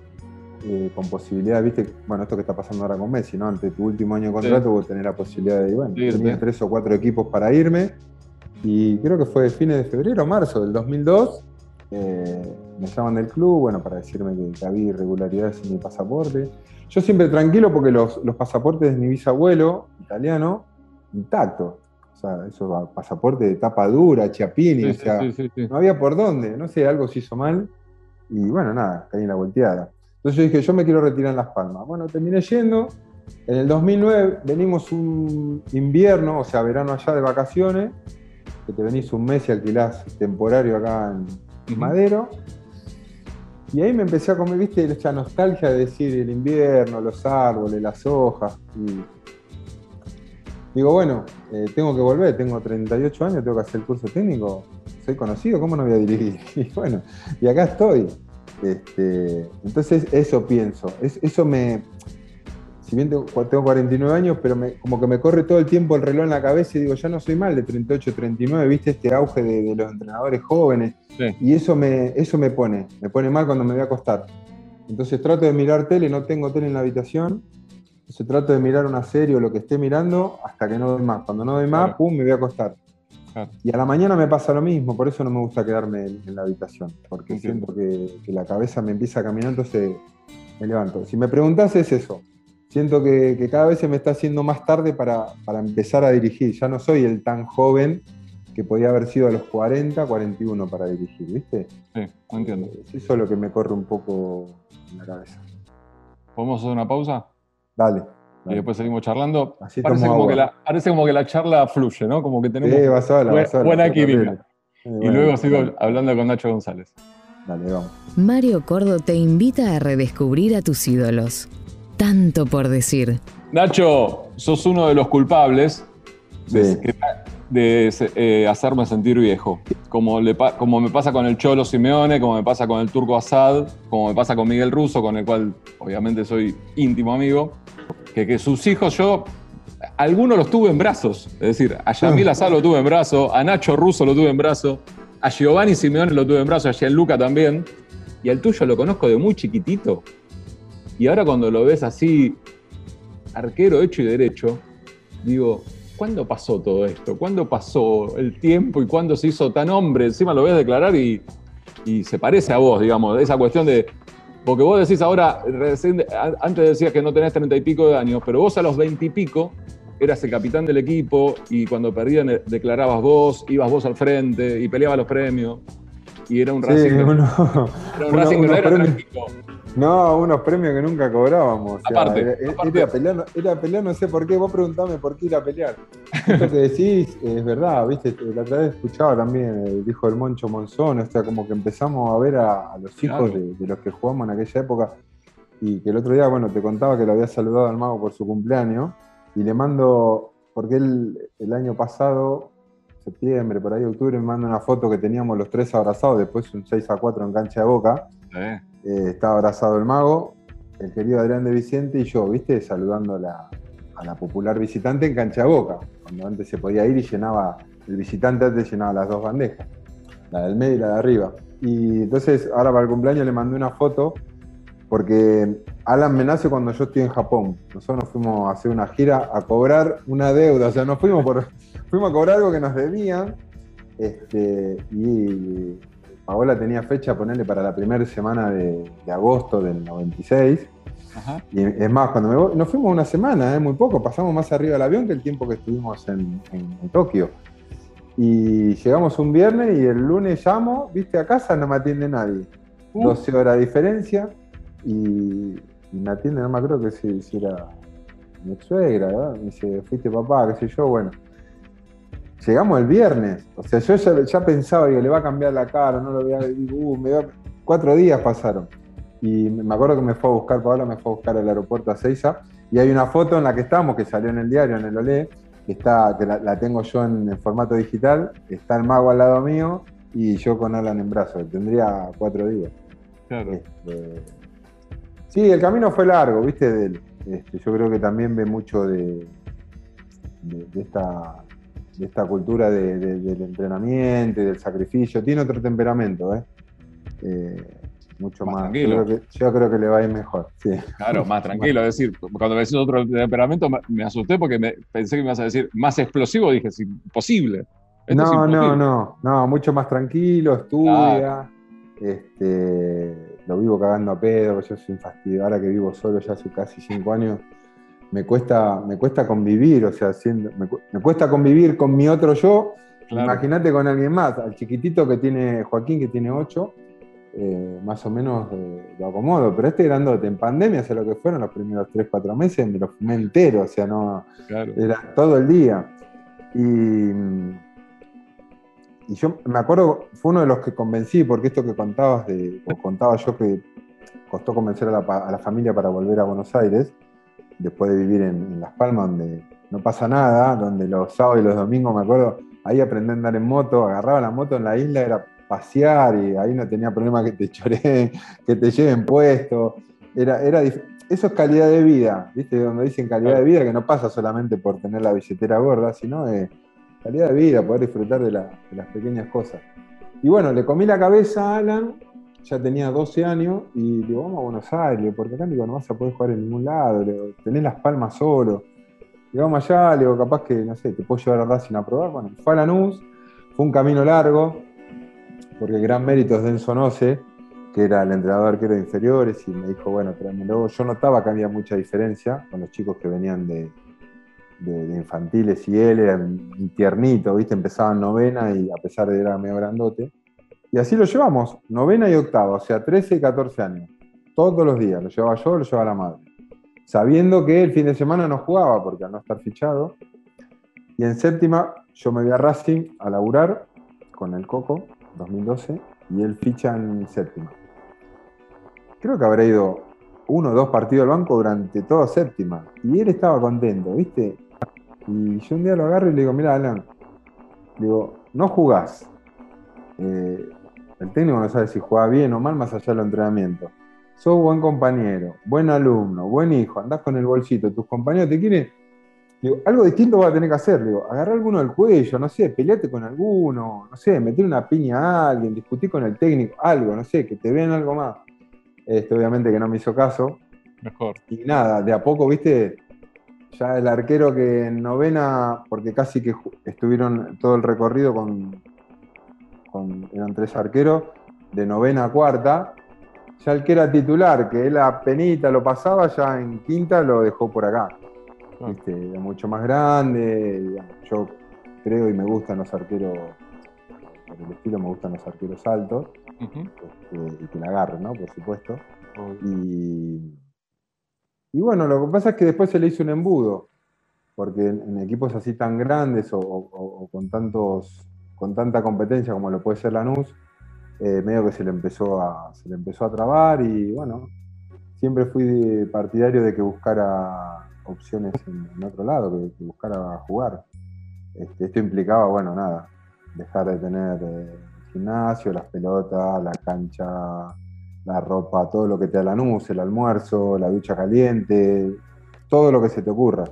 eh, con posibilidad, viste, bueno, esto que está pasando ahora con Messi, ¿no? Ante tu último año de contrato, vos tenés la posibilidad de, bueno, Sí, tenía sí. tres o cuatro equipos para irme, y creo que fue fines de febrero o marzo del 2002, eh, me llaman del club, bueno, para decirme que, que había irregularidades en mi pasaporte. Yo siempre tranquilo porque los, los pasaportes de mi bisabuelo, italiano, intactos. O sea, esos pasaportes de tapa dura, Chiapini, Sí, o sea, sí, sí, sí. no había por dónde, no sé, algo se hizo mal y bueno, nada, caí en la volteada. Entonces yo dije, yo me quiero retirar en Las Palmas. Bueno, terminé yendo. En el 2009 venimos un invierno, o sea, verano allá de vacaciones, que te venís un mes y alquilás temporario acá en. Madero. Y ahí me empecé a comer, viste, esa nostalgia de decir el invierno, los árboles, las hojas. Y digo, bueno, eh, tengo que volver, tengo 38 años, tengo que hacer el curso técnico, soy conocido, ¿cómo no voy a dirigir? Y bueno, y acá estoy. Este, entonces, eso pienso, es- eso me. Si bien tengo, tengo 49 años, pero me- como que me corre todo el tiempo el reloj en la cabeza y digo, ya no soy mal de 38, 39, viste este auge de, de los entrenadores jóvenes. Sí. Y eso me, eso me pone, me pone mal cuando me voy a acostar. Entonces trato de mirar tele, no tengo tele en la habitación. Entonces trato de mirar una serie o lo que esté mirando hasta que no doy más. Cuando no doy más, Claro. pum, me voy a acostar. Claro. Y a la mañana me pasa lo mismo, por eso no me gusta quedarme en, en la habitación, porque siento que, que la cabeza me empieza a caminar, entonces me levanto. Si me preguntás es eso. Siento que, que cada vez se me está haciendo más tarde para, para empezar a dirigir. Ya no soy el tan joven que podía haber sido a los 40, 41 para dirigir, ¿viste? Sí, entiendo. Es eso lo que me corre un poco en la cabeza. ¿Podemos hacer una pausa? Dale. Y después seguimos charlando. Así Parece como, agua. que la, parece como que la charla fluye, ¿no? Como que tenemos. Sí, va sola, va buen- sola, buena química. Sí, y bueno, luego sigo dale, hablando con Nacho González. Dale, vamos. Mario Cordo te invita a redescubrir a tus ídolos. Tanto por decir. Nacho, sos uno de los culpables de, Sí. que- de, eh, hacerme sentir viejo. Como, le como me pasa con el Cholo Simeone, como me pasa con el Turco Assad, como me pasa con Miguel Russo, con el cual obviamente soy íntimo amigo. Que, que sus hijos yo, algunos los tuve en brazos. Es decir, a Yamil Assad lo tuve en brazos, a Nacho Russo lo tuve en brazos, a Giovanni Simeone lo tuve en brazos, a Gianluca también. Y al tuyo lo conozco de muy chiquitito. Y ahora cuando lo ves así, arquero hecho y derecho, digo, ¿cuándo pasó todo esto? ¿Cuándo pasó el tiempo y cuándo se hizo tan hombre? Encima lo ves declarar y, y se parece a vos, digamos, esa cuestión de. Porque vos decís ahora, recién- antes decías que no tenés treinta y pico de años, pero vos a los veinte y pico eras el capitán del equipo y cuando perdían eh, declarabas vos, ibas vos al frente y peleabas los premios. Y era un Racing, uno, era un Racing que no era. No, unos premios que nunca cobrábamos. aparte, era, aparte. Era, pelear, era pelear, no sé por qué. Vos preguntame por qué ir a pelear. Esto que decís es verdad, ¿viste? La otra vez escuchaba también, el hijo del Moncho Monzón, o sea, como que empezamos a ver a, a los hijos Claro. de, de los que jugamos en aquella época. Y que el otro día, bueno, te contaba que lo había saludado al mago por su cumpleaños. Y le mando, porque él el año pasado, septiembre, por ahí, octubre, me manda una foto que teníamos los tres abrazados, después un 6 a 4 en cancha de boca. Eh, Eh, estaba abrazado el mago, el querido Adrián de Vicente y yo, ¿viste? Saludando a la, popular visitante en Cancha Boca, cuando antes se podía ir y llenaba, el visitante antes llenaba las dos bandejas, la del medio y la de arriba. Y entonces, ahora para el cumpleaños le mandé una foto, porque Alan me nace cuando yo estoy en Japón. Nosotros nos fuimos a hacer una gira a cobrar una deuda, o sea, nos fuimos, por, fuimos a cobrar algo que nos debían, este, y Paola tenía fecha, ponerle para la primera semana de, de agosto del 96. ajá. Y es más, cuando me voy, nos fuimos una semana, ¿eh? muy poco, pasamos más arriba del avión que el tiempo que estuvimos en, en- en Tokio. Y llegamos un viernes y el lunes llamo, viste, a casa no me atiende nadie. Uh. 12 horas de diferencia y, y me atiende, no me acuerdo que si, si era mi suegra, ¿verdad? Me dice, fuiste papá, qué sé yo, bueno. Llegamos el viernes, o sea, yo ya, ya pensaba, digo, le va a cambiar la cara, no lo voy a digo, uh, me va- Cuatro días pasaron. Y me acuerdo que me fue a buscar, Paola me fue a buscar al aeropuerto a Seiza, y hay una foto en la que estamos, que salió en el diario, en el Olé, que, está, que la, la tengo yo en, en formato digital, está el mago al lado mío y yo con Alan en brazos, tendría cuatro días. Claro. Este, sí, el camino fue largo, ¿viste? Este, yo creo que también ve mucho de, de, de esta, esta cultura de- de- del entrenamiento y del sacrificio. Tiene otro temperamento, ¿eh? Eh, mucho Más más. tranquilo. Yo creo, que, yo creo que le va a ir mejor. Sí. Claro, más tranquilo. Es decir, cuando me decís otro temperamento, me- asusté porque me, pensé que me ibas a decir más explosivo. Dije, es imposible. Esto No, no, imposible. no, no, mucho más tranquilo, estudia. Este, lo vivo cagando a pedo, yo soy fastidio. Ahora que vivo solo ya hace casi cinco años, me cuesta, me cuesta convivir, o sea, siendo- me, cu- me cuesta convivir con mi otro yo. Claro. Imagínate con alguien más, al chiquitito que tiene Joaquín, que tiene ocho, eh, más o menos eh, lo acomodo. Pero este grandote, en pandemia, sé lo que fueron los primeros tres, cuatro meses, me lo fumé entero, o sea, no. Claro. Era todo el día. Y, y yo me acuerdo, fue uno de los que convencí, porque esto que contabas, de, o contaba yo que costó convencer a la, a la familia para volver a Buenos Aires, después de vivir en, en Las Palmas, donde no pasa nada, donde los sábados y los domingos, me acuerdo, ahí aprendí a andar en moto, agarraba la moto en la isla, era pasear y ahí no tenía problema que te choreen, que te lleven puesto. Era, era eso es calidad de vida, ¿viste? Donde dicen calidad de vida, que no pasa solamente por tener la billetera gorda, sino de calidad de vida, poder disfrutar de, la- de las pequeñas cosas. Y bueno, le comí la cabeza a Alan, ya tenía 12 años, y digo, vamos a Buenos Aires, porque acá digo, no vas a poder jugar en ningún lado, digo, tenés las palmas solo. Le digo, vamos allá, le digo, capaz que, no sé, te puedo llevar a Racing a probar. Bueno, fue a Lanús, fue un camino largo, porque el gran mérito es de Enzo Noce, que era el entrenador arquero de inferiores, y me dijo, bueno, tráemelo. Yo notaba que había mucha diferencia con los chicos que venían de, infantiles y él era tiernito, ¿viste? Empezaba en novena y a pesar de que era medio grandote. Y así lo llevamos, novena y octava, o sea, 13 y 14 años. Todos los días, lo llevaba yo, lo llevaba la madre. Sabiendo que el fin de semana no jugaba, porque al no estar fichado. Y en séptima, yo me voy a Racing a laburar con el Coco, 2012, y él ficha en séptima. Creo que habrá ido uno o dos partidos al banco durante toda séptima. Y él estaba contento, ¿viste? Y yo un día lo agarro y le digo, mira, Alan, digo, no jugás. Eh, el técnico no sabe si juega bien o mal más allá del entrenamiento. Sos buen compañero, buen alumno, buen hijo, andás con el bolsito, tus compañeros te quieren. Digo, algo distinto vas a tener que hacer. Digo, agarrar alguno del cuello, no sé, peleate con alguno, no sé, meter una piña a alguien, discutir con el técnico, algo, no sé, que te vean algo más. Este, obviamente que no me hizo caso. Mejor. Y nada, de a poco, viste, ya el arquero que en novena, porque casi que estuvieron todo el recorrido con, con- eran tres arqueros, de novena a cuarta, ya el que era titular, que él a penita lo pasaba, ya en quinta lo dejó por acá. Es mucho más grande. Yo creo y me gustan los arqueros, por el estilo me gustan los arqueros altos, este, y que la agarren, ¿no? Por supuesto. Y, bueno, lo que pasa es que después se le hizo un embudo, porque en, equipos así tan grandes o, con, tantos, con tanta competencia como lo puede ser Lanús, eh, medio que se le, empezó a, se le empezó a trabar y bueno, siempre fui partidario de que buscara opciones en, otro lado, que, buscara jugar. Este, esto implicaba, bueno, nada, dejar de tener eh, el gimnasio, las pelotas, la cancha, la ropa, todo lo que te da la el almuerzo, la ducha caliente, todo lo que se te ocurra.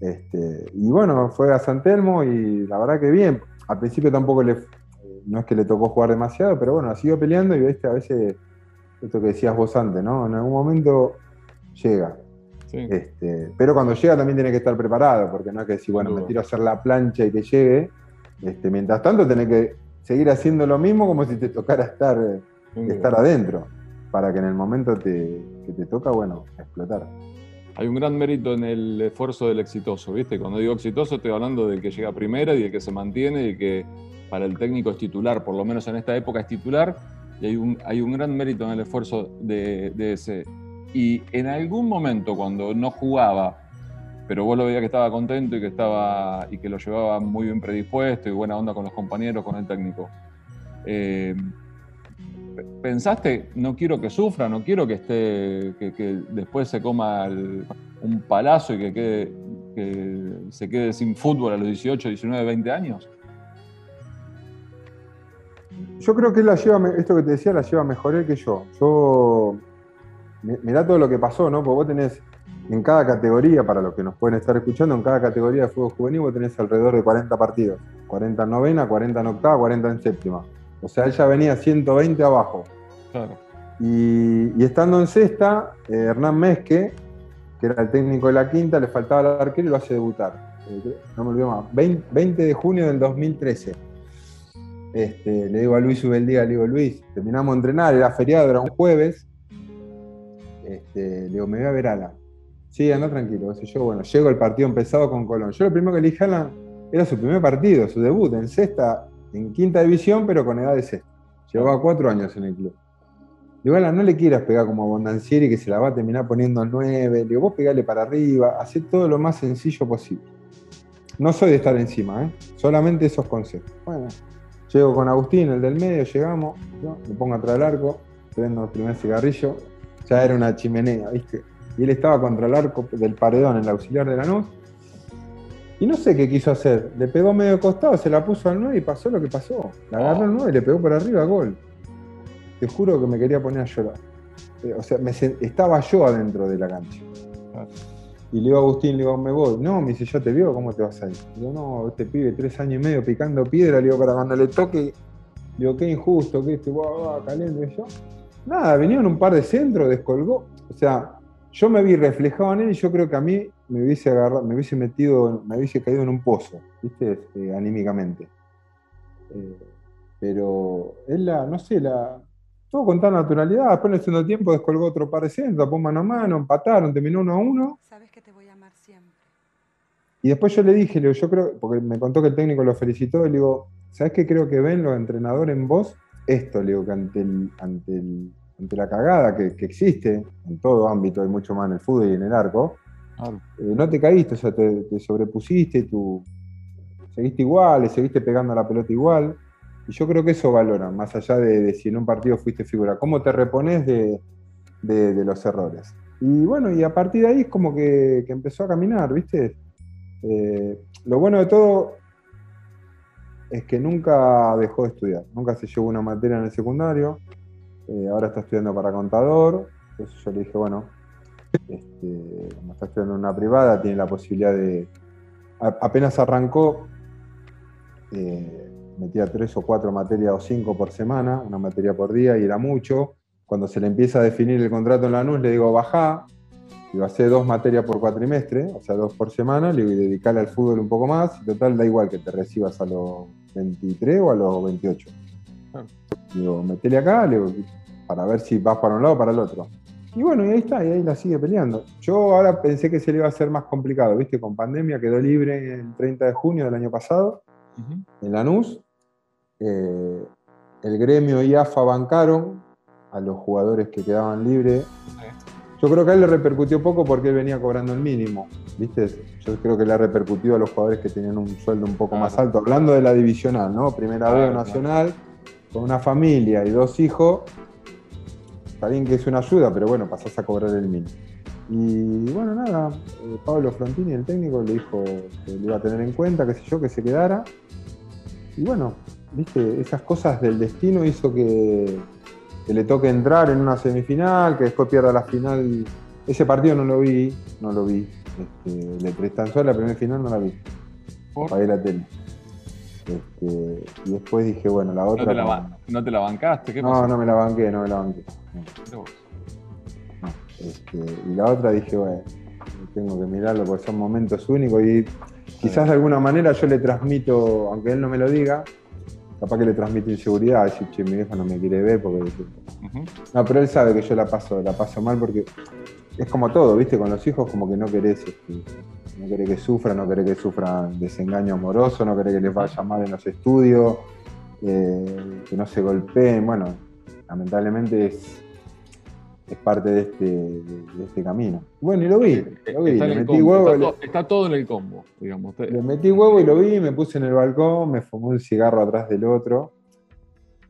Este, y bueno, fue a San Telmo y la verdad que bien. Al principio tampoco le, no es que le tocó jugar demasiado, pero bueno, ha sido peleando y viste a veces esto que decías vos antes, ¿no? En algún momento llega. Este, pero cuando llega también tiene que estar preparado, porque no es que decir, bueno, me tiro a hacer la plancha y que llegue. Este, mientras tanto, tenés que seguir haciendo lo mismo como si te tocara estar, estar adentro, para que en el momento que te toca, bueno, explotar. Hay un gran mérito en el esfuerzo del exitoso, ¿viste? Cuando digo exitoso estoy hablando del que llega primera y del que se mantiene y que para el técnico es titular, por lo menos en esta época es titular, y hay un, hay un gran mérito en el esfuerzo de, de ese y en algún momento cuando no jugaba, pero vos lo veías que estaba contento y que, estaba, y que lo llevaba muy bien predispuesto y buena onda con los compañeros, con el técnico. Eh, ¿Pensaste, no quiero que sufra, no quiero que esté, que, después se coma un palazo y que, se quede sin fútbol a los 18, 19, 20 años? Yo creo que él la lleva, esto que te decía, la lleva mejor él que yo. Yo mirá todo lo que pasó, ¿no? Porque vos tenés en cada categoría, para los que nos pueden estar escuchando, en cada categoría de fútbol juvenil vos tenés alrededor de 40 partidos. 40 en novena, 40 en octava, 40 en séptima. O sea, ella venía 120 abajo. Claro. Y, estando en sexta, eh, Hernán Mezque, que era el técnico de la quinta, le faltaba el arquero y lo hace debutar. Eh, no me olvido más. 20, de junio del 2013. Este, le digo a Luis Ubeldía, le digo, Luis, terminamos de entrenar, era feriado, era un jueves, este, le digo, me voy a ver Alan. Sí, anda tranquilo. Yo, bueno, llego el partido empezado con Colón. Yo lo primero que elegí a Alan era su primer partido, su debut en sexta, en quinta división, pero con edad de sexta. Llevaba cuatro años en el club. Digo, Alan, no le quieras pegar como a Bondancieri que se la va a terminar poniendo nueve. Digo, vos pegale para arriba, hacé todo lo más sencillo posible. No soy de estar encima, ¿eh? solamente esos consejos. Bueno, llego con Agustín, el del medio, llegamos, me pongo atrás del arco, prendo el primer cigarrillo, ya era una chimenea, ¿viste? Y él estaba contra el arco del paredón, el auxiliar de la luz. Y no sé qué quiso hacer. Le pegó medio costado, se la puso al 9 y pasó lo que pasó. La agarró al 9 y le pegó por arriba, gol. Te juro que me quería poner a llorar. Eh, o sea, estaba yo adentro de la cancha. Y le digo a Agustín, le digo, me voy. No, me dice, yo te veo, ¿cómo te vas a ir? Le digo, no, este pibe, tres años y medio picando piedra, le digo, para cuando le toque, le digo, qué injusto, que este, va, caliente. Y yo, nada, vinieron un par de centros, descolgó. O sea, yo me vi reflejado en él y yo creo que a mí me hubiese agarrado, me hubiese metido, me hubiese caído en un pozo, ¿viste? Este, anímicamente. Eh, pero él la, no sé, la. Todo con tal naturalidad. Después en el segundo tiempo descolgó otro par de centros, tapó mano a mano, empataron, terminó uno a uno. Sabes que te voy a amar siempre. Y después yo le dije, le digo, yo creo, porque me contó que el técnico lo felicitó, y le digo, ¿sabes qué creo que ven los entrenadores en vos? esto, le digo, que ante, ante, ante la cagada que, existe en todo ámbito, hay mucho más en el fútbol y en el arco, eh, no te caíste, o sea, te, sobrepusiste, tú seguiste igual, le seguiste pegando a la pelota igual. Y yo creo que eso valora, más allá de, si en un partido fuiste figura, cómo te repones de, los errores. Y bueno, y a partir de ahí es como que, empezó a caminar, ¿viste? Eh, lo bueno de todo es que nunca dejó de estudiar, nunca se llevó una materia en el secundario, eh, ahora está estudiando para contador, entonces yo le dije, bueno, este, como está estudiando en una privada, tiene la posibilidad de, apenas arrancó, eh, metía tres o cuatro materias o cinco por semana, una materia por día y era mucho. Cuando se le empieza a definir el contrato en la NUS, le digo, bajá, y va a dos materias por cuatrimestre, o sea, dos por semana, le voy a dedicarle al fútbol un poco más, y total da igual que te recibas a los 23 o a los 28. Digo, metele acá, para ver si vas para un lado o para el otro. Y bueno, y ahí está, y ahí la sigue peleando. Yo ahora pensé que se le iba a hacer más complicado, ¿viste? Con pandemia quedó libre el 30 de junio del año pasado en Lanús. Eh, el gremio y AFA bancaron a los jugadores que quedaban libres. Yo creo que a él le repercutió poco porque él venía cobrando el mínimo, ¿viste? Yo creo que le ha repercutido a los jugadores que tenían un sueldo un poco más alto. Hablando de la divisional, ¿no? Primera vez nacional, con una familia y dos hijos, está bien que es una ayuda, pero bueno, pasás a cobrar el mínimo. Y bueno, nada, eh, Pablo Frontini, el técnico, le dijo que le iba a tener en cuenta, qué sé yo, que se quedara. Y bueno, viste, esas cosas del destino hizo que, le toque entrar en una semifinal, que después pierda la final. Ese partido no lo vi, no lo vi. Este, le prestan la primera final no la vi. Pagué la tele. Este, y después dije, bueno, la otra. ¿No te la, bancaste? ¿Qué no, no me la banqué, no me la banqué. Este, y la otra dije, bueno, tengo que mirarlo porque son momentos únicos y quizás de alguna manera yo le transmito, aunque él no me lo diga, capaz que le transmito inseguridad, decir, che, mi viejo no me quiere ver porque. No, pero él sabe que yo la paso, la paso mal porque es como todo, ¿viste? Con los hijos como que no querés este, no querés que sufran, no querés que sufran desengaño amoroso, no querés que les vaya mal en los estudios, eh, que no se golpeen. Bueno, lamentablemente es, es parte de este, de, este camino. Bueno, y lo vi, lo vi. Está, le metí huevo, está, todo en el combo, digamos. Le metí huevo y lo vi, me puse en el balcón, me fumé un cigarro atrás del otro.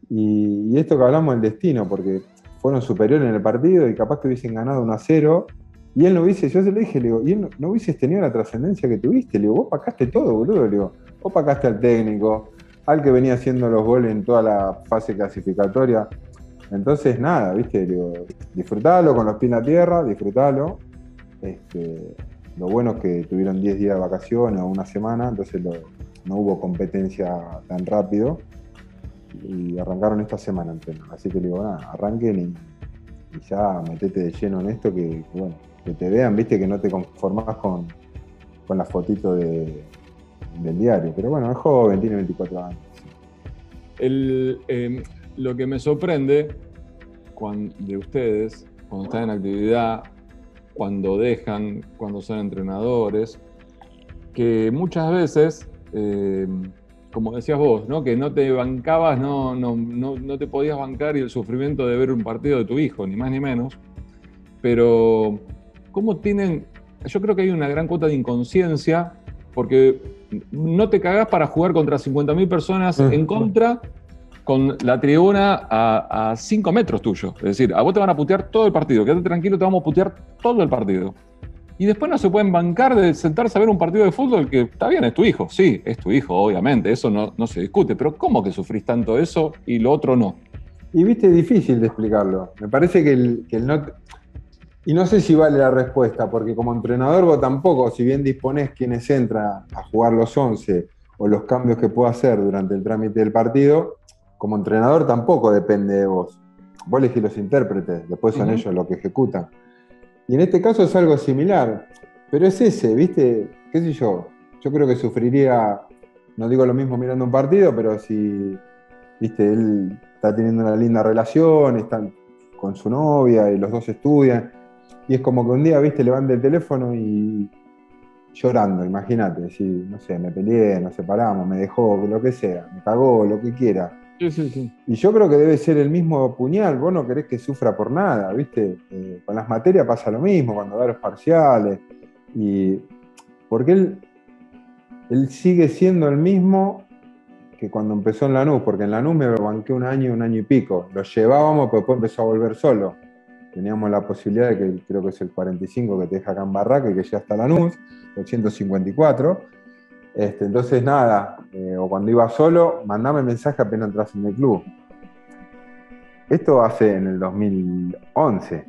Y, y esto que hablamos del destino, porque fueron superiores en el partido y capaz que hubiesen ganado 1 a 0 y él no hubiese, yo se le dije, y él no, hubieses tenido la trascendencia que tuviste. Le digo, vos pacaste todo, boludo. Digo, vos pacaste al técnico, al que venía haciendo los goles en toda la fase clasificatoria. Entonces, nada, viste, digo, disfrutalo con los pies en la tierra, disfrutalo. Este, lo bueno es que tuvieron 10 días de vacaciones o una semana, entonces no hubo competencia tan rápido. Y arrancaron esta semana, entrenando. Así que le digo, nada, arranquen y, ya metete de lleno en esto que bueno que te vean, viste, que no te conformas con, con la fotito de, del diario. Pero bueno, es joven, tiene 24 años. Em, lo que me sorprende de ustedes, cuando están en actividad, cuando dejan, cuando son entrenadores, que muchas veces, em, como decías vos, ¿no? que no te bancabas, no, no, no, no te podías bancar y el sufrimiento de ver un partido de tu hijo, ni más ni menos, pero cómo tienen, yo creo que hay una gran cuota de inconsciencia, porque no te cagás para jugar contra 50.000 personas en contra con la tribuna a 5 metros tuyo. Es decir, a vos te van a putear todo el partido, quédate tranquilo, te vamos a putear todo el partido. Y después no se pueden bancar de sentarse a ver un partido de fútbol que está bien, es tu hijo, sí, es tu hijo, obviamente, eso no, no se discute, pero ¿cómo que sufrís tanto eso y lo otro no? Y viste, difícil de explicarlo. Me parece que el, que el no, y no sé si vale la respuesta, porque como entrenador vos tampoco, si bien disponés quienes entran a jugar los 11 o los cambios que puedo hacer durante el trámite del partido, como entrenador tampoco depende de vos. Vos elegís los intérpretes, después son ellos los que ejecutan. Y en este caso es algo similar, pero es ese, ¿viste? ¿Qué sé yo? Yo creo que sufriría, no digo lo mismo mirando un partido, pero si, ¿viste? Él está teniendo una linda relación, está con su novia y los dos estudian y es como que un día, viste, levante el teléfono y llorando, imagínate, si, no sé, me peleé, nos separamos, me dejó, lo que sea, me cagó, lo que quiera. Y yo creo que debe ser el mismo puñal, vos no querés que sufra por nada, ¿viste? Eh, con las materias pasa lo mismo, cuando da los parciales. Y porque él, sigue siendo el mismo que cuando empezó en la NUS, porque en la NUS me banqué un año, un año y pico. Lo llevábamos, pero después empezó a volver solo teníamos la posibilidad de que creo que es el 45 que te deja acá en Barraca y que llega hasta Lanús, el 154. Este, entonces, nada, eh, o cuando iba solo, mandame mensaje apenas entras en el club. Esto hace en el 2011.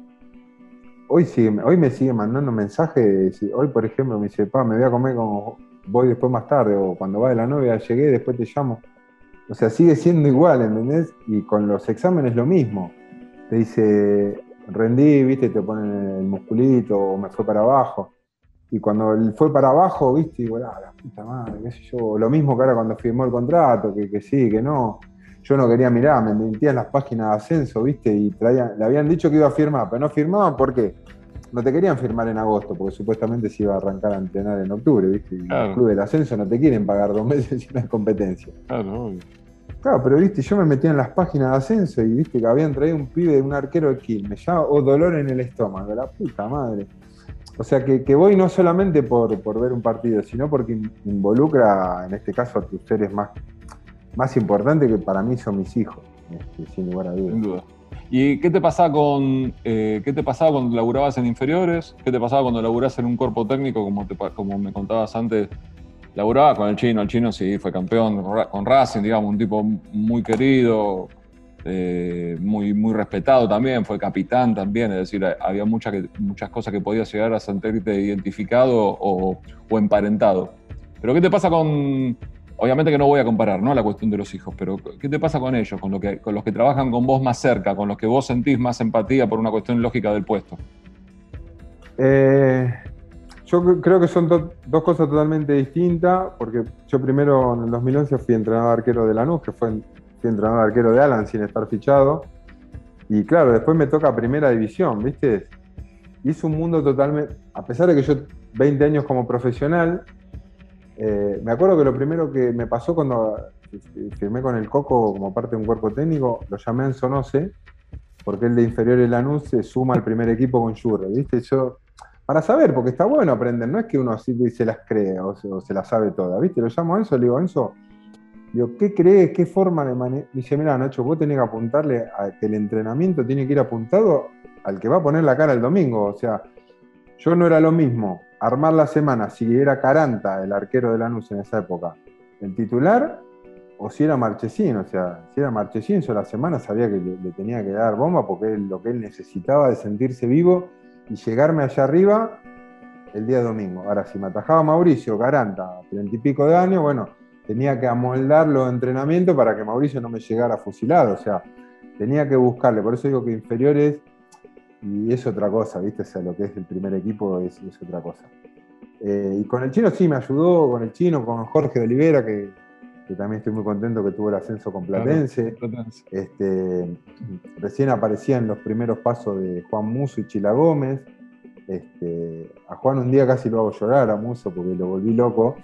Hoy, sigue, hoy me sigue mandando mensajes. Hoy, por ejemplo, me dice, pa, me voy a comer como voy después más tarde, o cuando va de la novia, llegué, después te llamo. O sea, sigue siendo igual, ¿entendés? Y con los exámenes lo mismo. Te dice, rendí, viste, te ponen el musculito o me fue para abajo. Y cuando fue para abajo, viste, y ah, la puta madre, qué sé yo, lo mismo que ahora cuando firmó el contrato, que, que sí, que no. yo no quería mirar, me metía en las páginas de ascenso, ¿viste? Y traían, le habían dicho que iba a firmar, pero no firmaban, ¿por qué? No te querían firmar en agosto, porque supuestamente se iba a arrancar a entrenar en octubre, ¿viste? Y el club del ascenso no te quieren pagar dos meses sin una competencia. Claro, obvio. Claro, pero viste, yo me metía en las páginas de ascenso y viste que habían traído un pibe de un arquero de Quilmes, ya, o dolor en el estómago, la puta madre. O sea, que, voy no solamente por, ver un partido, sino porque involucra, en este caso, a tus seres más, más importantes que para mí son mis hijos, este, sin lugar a dudas. Sin duda. ¿Y qué te pasaba con eh, qué te pasaba cuando laburabas en inferiores? ¿Qué te pasaba cuando laburabas en un cuerpo técnico, como, como me contabas antes? Laburaba con el chino, el chino sí fue campeón con Racing, digamos, un tipo muy querido, eh, muy, muy respetado también, fue capitán también, es decir, había muchas, muchas cosas que podías llegar a sentirte identificado o, emparentado. Pero ¿qué te pasa con, obviamente que no voy a comparar ¿no? la cuestión de los hijos, pero ¿qué te pasa con ellos, con, lo que, con los que trabajan con vos más cerca, con los que vos sentís más empatía por una cuestión lógica del puesto? Eh, yo creo que son dos cosas totalmente distintas, porque yo primero en el 2011 fui entrenador arquero de Lanús, que fue fui entrenador arquero de Alan sin estar fichado. Y claro, después me toca primera división, ¿viste? Hice un mundo totalmente. A pesar de que yo 20 años como profesional, eh, me acuerdo que lo primero que me pasó cuando firmé con el Coco como parte de un cuerpo técnico, lo llamé a Ensonose, porque el de inferior Lanús se suma al primer equipo con Jurre, ¿viste? Yo, para saber, porque está bueno aprender, no es que uno así se las cree o se, las sabe todas, ¿viste? Lo llamo a Enzo, le digo, Enzo, Digo, ¿qué crees? ¿Qué forma de manejar? Dice, mira, Nacho, vos tenés que apuntarle a que el entrenamiento tiene que ir apuntado al que va a poner la cara el domingo. O sea, yo no era lo mismo armar la semana si era Caranta, el arquero de Lanús en esa época, el titular, o si era Marchesín. O sea, si era Marchesín, yo la semana sabía que le, tenía que dar bomba porque es lo que él necesitaba de sentirse vivo y llegarme allá arriba el día domingo. Ahora, si me atajaba Mauricio, Caranta, treinta y pico de años, bueno tenía que amoldarlo los entrenamientos para que Mauricio no me llegara fusilado, o sea, tenía que buscarle, por eso digo que inferiores, y es otra cosa, ¿viste? O sea, lo que es el primer equipo es, otra cosa. Eh, y con el chino sí me ayudó, con el chino, con Jorge de Olivera, que, también estoy muy contento que tuvo el ascenso con Platense. Este, recién aparecían los primeros pasos de Juan Muso y Chila Gómez. Este, a Juan un día casi lo hago llorar a Muso porque lo volví loco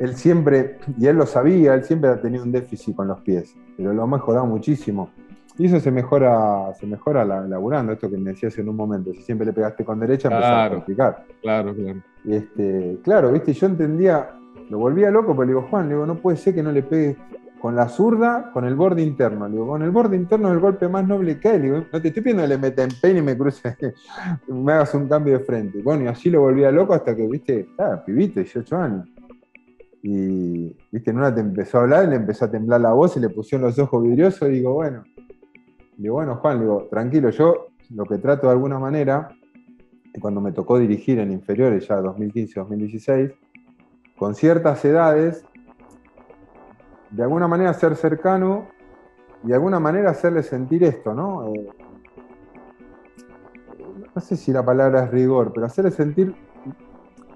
él siempre, y él lo sabía, él siempre ha tenido un déficit con los pies, pero lo ha mejorado muchísimo. Y eso se mejora, se mejora laburando, esto que me decías en un momento. Si siempre le pegaste con derecha, empezás a practicar. Claro, claro. Y este, claro, viste, yo entendía, lo volvía loco, pero le digo, Juan, le digo, no puede ser que no le pegue con la zurda, con el borde interno. Le digo, con el borde interno es el golpe más noble que hay. Le digo, no te estoy pidiendo que le meta en peine y me cruce, me hagas un cambio de frente. Bueno, y así lo volvía loco hasta que, viste, ah, pibito, 18 años. Y, viste, en una te empezó a hablar, le empezó a temblar la voz y le pusieron los ojos vidriosos y digo, bueno, digo, bueno, Juan, digo, tranquilo, yo lo que trato de alguna manera, cuando me tocó dirigir en inferiores ya 2015-2016, con ciertas edades, de alguna manera ser cercano y de alguna manera hacerle sentir esto, ¿no? Eh, no sé si la palabra es rigor, pero hacerle sentir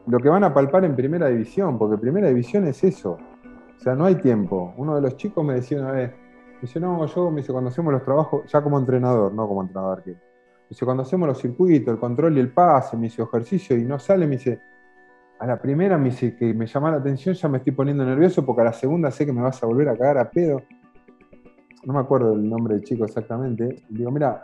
lo que van a palpar en primera división, porque primera división es eso. O sea, no hay tiempo. Uno de los chicos me decía una vez, me dice, no, yo, me dice, cuando hacemos los trabajos, ya como entrenador, no como entrenador que. Dice, cuando hacemos los circuitos, el control y el pase, me dice, ejercicio y no sale, me dice, a la primera me dice que me llama la atención, ya me estoy poniendo nervioso porque a la segunda sé que me vas a volver a cagar a pedo. No me acuerdo el nombre del chico exactamente. digo, mira,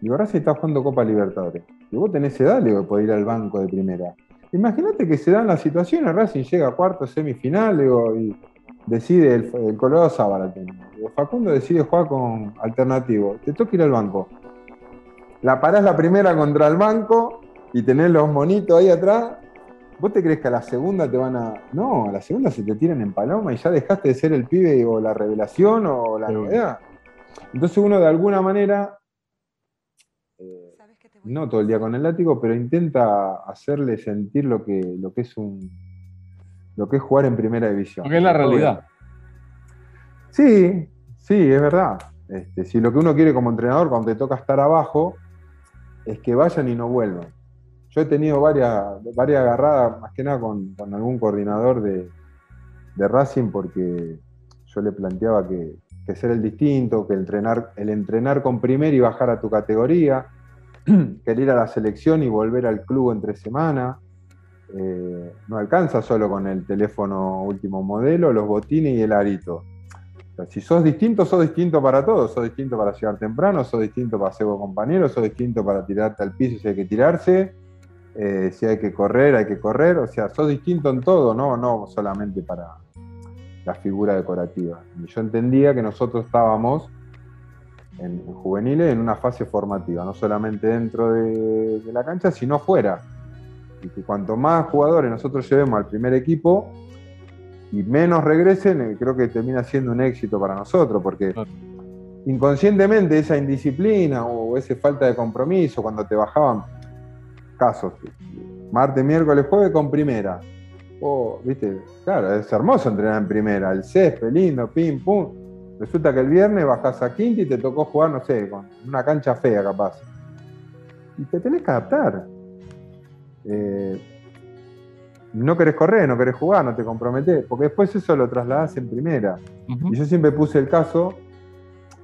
digo, si estás jugando Copa Libertadores. Y vos tenés edad, le digo, poder ir al banco de primera. Imagínate que se dan las situaciones, Racing llega a cuarto semifinal y decide el, el Colorado Zábala. Facundo decide jugar con alternativo. Te toca ir al banco. La parás la primera contra el banco y tenés los monitos ahí atrás. ¿Vos te crees que a la segunda te van a.? No, a la segunda se te tiran en paloma y ya dejaste de ser el pibe o la revelación o la novedad. Entonces uno de alguna manera no todo el día con el látigo, pero intenta hacerle sentir lo que, lo que es un lo que es jugar en primera división. Porque es la realidad. Sí, sí, es verdad. Este, si lo que uno quiere como entrenador cuando te toca estar abajo es que vayan y no vuelvan. Yo he tenido varias, varias agarradas, más que nada con, algún coordinador de, de, Racing, porque yo le planteaba que, que ser el distinto, que entrenar, el entrenar con primer y bajar a tu categoría, que ir a la selección y volver al club entre semana. Eh, no alcanza solo con el teléfono último modelo, los botines y el arito. si sos distinto, sos distinto para todos. Sos distinto para llegar temprano, sos distinto para ser compañero, sos distinto para tirarte al piso si hay que tirarse, eh, si hay que correr, hay que correr. O sea, sos distinto en todo, no, no solamente para, la figura decorativa. Y yo entendía que nosotros estábamos en, juveniles en una fase formativa, no solamente dentro de, la cancha, sino fuera. Y que cuanto más jugadores nosotros llevemos al primer equipo y menos regresen, eh, creo que termina siendo un éxito para nosotros, porque inconscientemente esa indisciplina o esa falta de compromiso, cuando te bajaban casos, martes, miércoles, jueves con primera, Oh, viste, claro, es hermoso entrenar en primera, el césped, lindo, pim, pum. Resulta que el viernes bajás a quinta y te tocó jugar, no sé, con una cancha fea capaz. Y te tenés que adaptar. Eh, no querés correr, no querés jugar, no te comprometés, porque después eso lo trasladás en primera. Y yo siempre puse el caso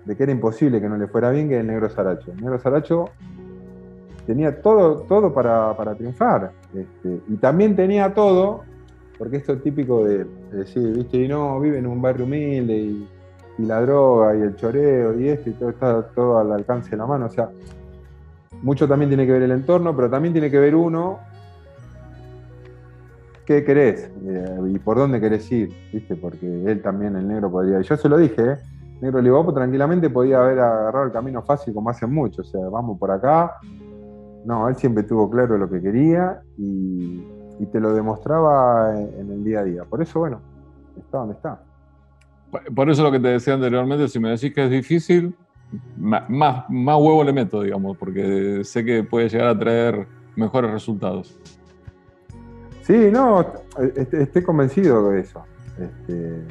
de que era imposible que no le fuera bien que el negro Saracho. El negro Saracho tenía todo, todo para, triunfar. Este, y también tenía todo porque esto es típico de, decir, viste, y no, vive en un barrio humilde y, la droga y el choreo y esto y todo está todo al alcance de la mano. O sea, mucho también tiene que ver el entorno, pero también tiene que ver uno qué querés eh, y por dónde querés ir, ¿viste? Porque él también, el negro, podría. Y yo se lo dije, ¿eh? Negro Libopo tranquilamente podía haber agarrado el camino fácil como hacen muchos, o sea, vamos por acá. No, él siempre tuvo claro lo que quería y, y te lo demostraba en, el día a día. Por eso, bueno, está donde está. Por eso lo que te decía anteriormente, si me decís que es difícil, más, huevo le meto, digamos, porque sé que puede llegar a traer mejores resultados. Sí, no, estoy convencido de eso. Este,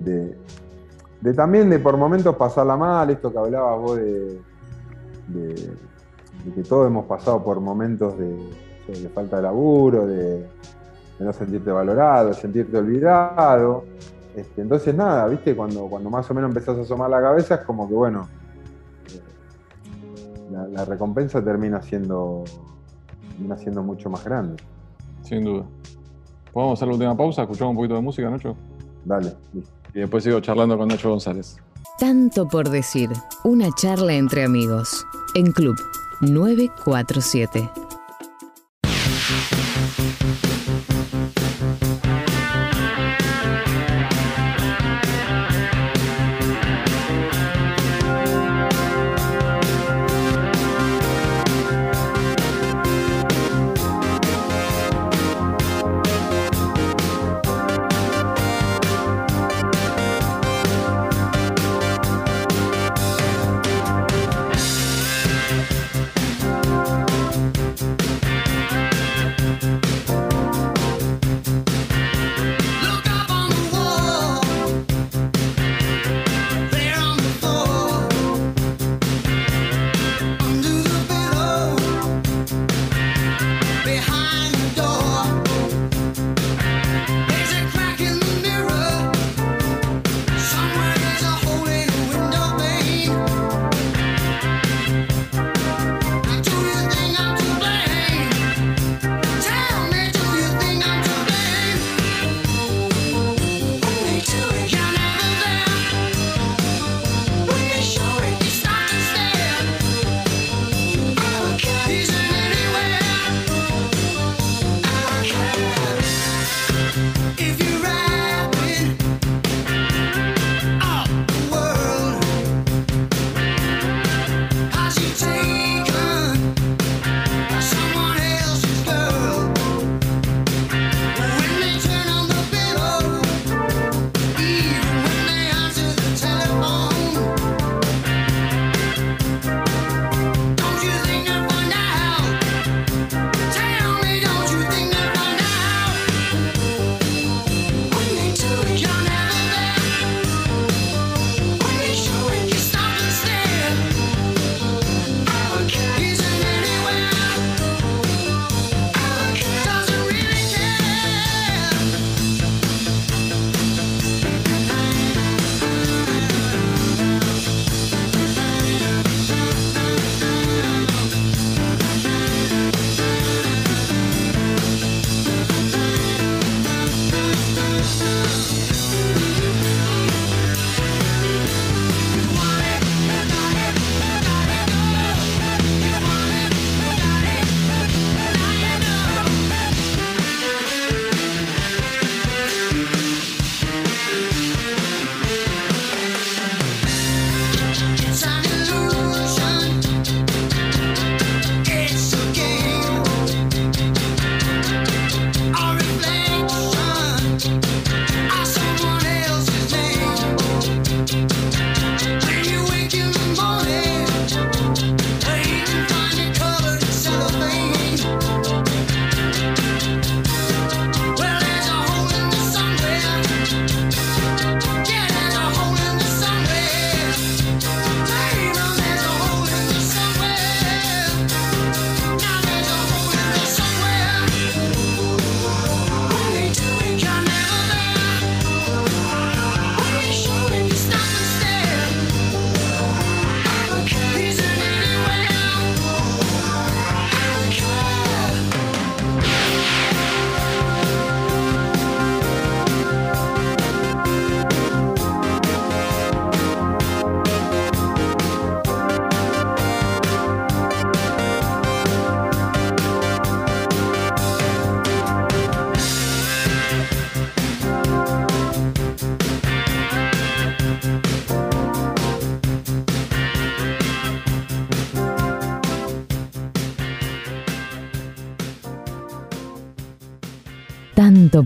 de, también de por momentos pasarla mal, esto que hablabas vos de, de que todos hemos pasado por momentos de, falta de laburo, de, no sentirte valorado, sentirte olvidado. Este, entonces nada, viste, cuando, cuando más o menos empezás a asomar la cabeza es como que bueno, eh, la, recompensa termina siendo, termina siendo mucho más grande. Sin duda. ¿Podemos hacer la última pausa? ¿Escuchamos un poquito de música, Nacho? Dale. Y después sigo charlando con Nacho González. Tanto por decir, una charla entre amigos, en Club 947.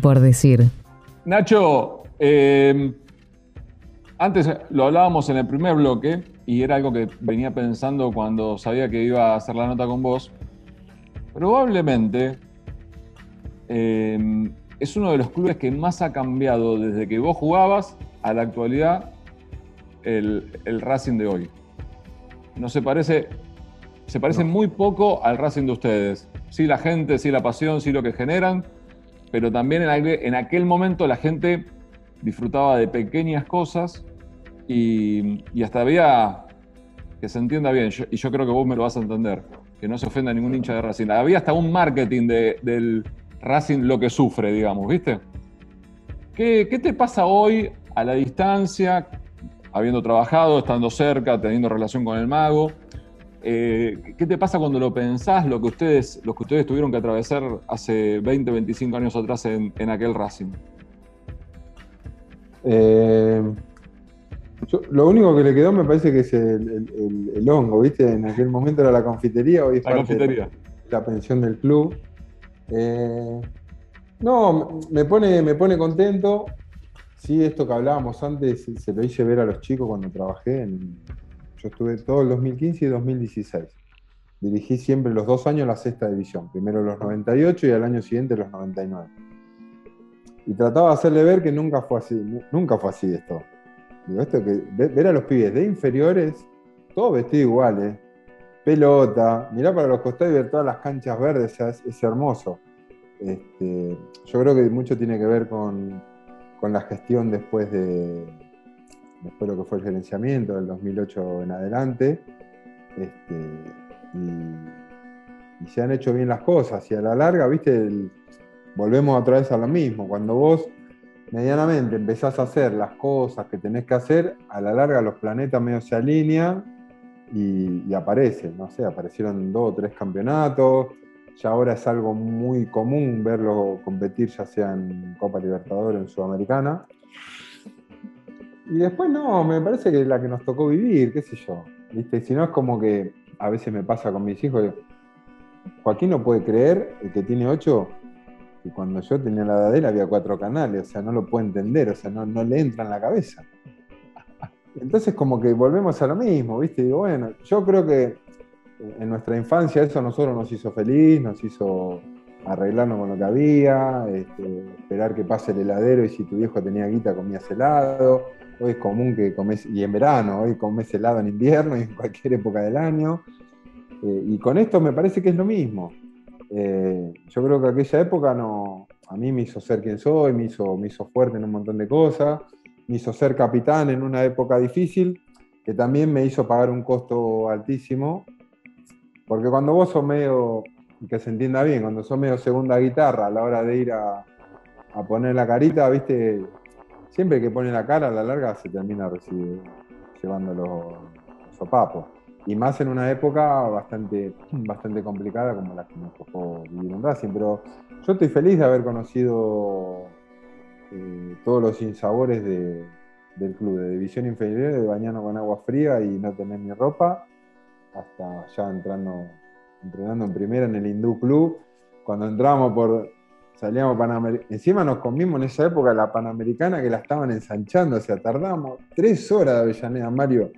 Por decir. Nacho, eh, antes lo hablábamos en el primer bloque y era algo que venía pensando cuando sabía que iba a hacer la nota con vos. Probablemente eh, es uno de los clubes que más ha cambiado desde que vos jugabas a la actualidad el, Racing de hoy. No se parece, se parece muy poco al Racing de ustedes. Sí la gente, sí la pasión, sí lo que generan, pero también en aquel, momento la gente disfrutaba de pequeñas cosas y, hasta había, que se entienda bien, y yo creo que vos me lo vas a entender, que no se ofenda ningún hincha de Racing. Había hasta un marketing del Racing lo que sufre, digamos, ¿viste? ¿Qué, te pasa hoy a la distancia, habiendo trabajado, estando cerca, teniendo relación con el mago? Eh, ¿Qué te pasa cuando lo pensás, lo que ustedes, que ustedes tuvieron que atravesar hace 20, 25 años atrás en, aquel Racing? Eh, lo único que le quedó me parece que es el, hongo, ¿viste? En aquel momento era la confitería, hoy es la confitería. la pensión del club. Eh, no, me pone, me pone contento. Sí, esto que hablábamos antes, se lo hice ver a los chicos cuando trabajé. Yo estuve todo el 2015 y 2016. Dirigí siempre los dos años la sexta división. Primero los 98 y al año siguiente los 99. Y trataba de hacerle ver que nunca fue así. Nunca fue así esto. Ver a los pibes de inferiores, todos vestidos iguales, pelota, mirá para los costados y ver todas las canchas verdes, es, hermoso. Este, yo creo que mucho tiene que ver con, la gestión después de, después lo que fue el gerenciamiento del 2008 en adelante. Este, y, se han hecho bien las cosas. Y a la larga, viste, volvemos otra vez a lo mismo. Cuando vos medianamente empezás a hacer las cosas que tenés que hacer, a la larga los planetas medio se alinean y, aparece, no sé, aparecieron dos o tres campeonatos, ya ahora es algo muy común verlo competir ya sea en Copa Libertadores o en Sudamericana. Y después no, me parece que la que nos tocó vivir, qué sé yo. ¿viste? Si no es como que a veces me pasa con mis hijos, Joaquín no puede creer, el que tiene ocho, que cuando yo tenía la edad de él había cuatro canales, o sea, no lo puede entender, o sea, no, no le entra en la cabeza. Entonces como que volvemos a lo mismo, ¿viste? Digo, bueno, yo creo que en nuestra infancia eso a nosotros nos hizo feliz, nos hizo arreglarnos con lo que había, este, esperar que pase el heladero y si tu viejo tenía guita comías helado. Hoy es común que comes, y en verano, hoy comes helado en invierno y en cualquier época del año. Eh, y con esto me parece que es lo mismo. Eh, yo creo que aquella época no, a mí me hizo ser quien soy, me hizo, me hizo fuerte en un montón de cosas me hizo ser capitán en una época difícil, que también me hizo pagar un costo altísimo, porque cuando vos sos medio, que se entienda bien, cuando sos medio segunda guitarra a la hora de ir a, poner la carita, viste, siempre que pone la cara a la larga se termina llevando los, sopapos. Y más en una época bastante, bastante complicada como la que nos tocó vivir en Racing. Pero yo estoy feliz de haber conocido eh, todos los insabores del club, de división inferior, de bañarnos con agua fría y no tener ni ropa, hasta ya entrando, entrenando en primera en el Hindú Club. Cuando entramos por, salíamos Panamericana, encima nos comimos en esa época la Panamericana que la estaban ensanchando, o sea, tardamos tres horas de Avellaneda, Mario,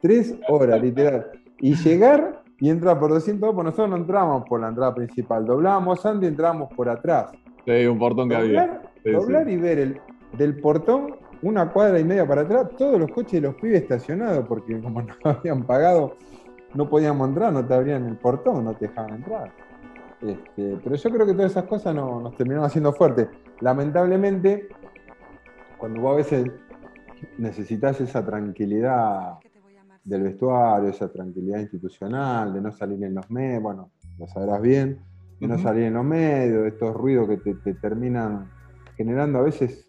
tres horas, literal. Y llegar y entrar por 200 pues nosotros no entramos por la entrada principal, doblábamos antes y entrábamos por atrás. Sí, un portón que había doblar y ver el, del portón una cuadra y media para atrás, todos los coches de los pibes estacionados, porque como no habían pagado, no podíamos entrar, no te abrían el portón, no te dejaban entrar. Este, pero yo creo que todas esas cosas nos terminaron haciendo fuertes. Lamentablemente, cuando vos a veces necesitas esa tranquilidad del vestuario, esa tranquilidad institucional, de no salir en los medios, bueno, lo sabrás bien, de no salir en los medios, de estos ruidos que te terminan generando a veces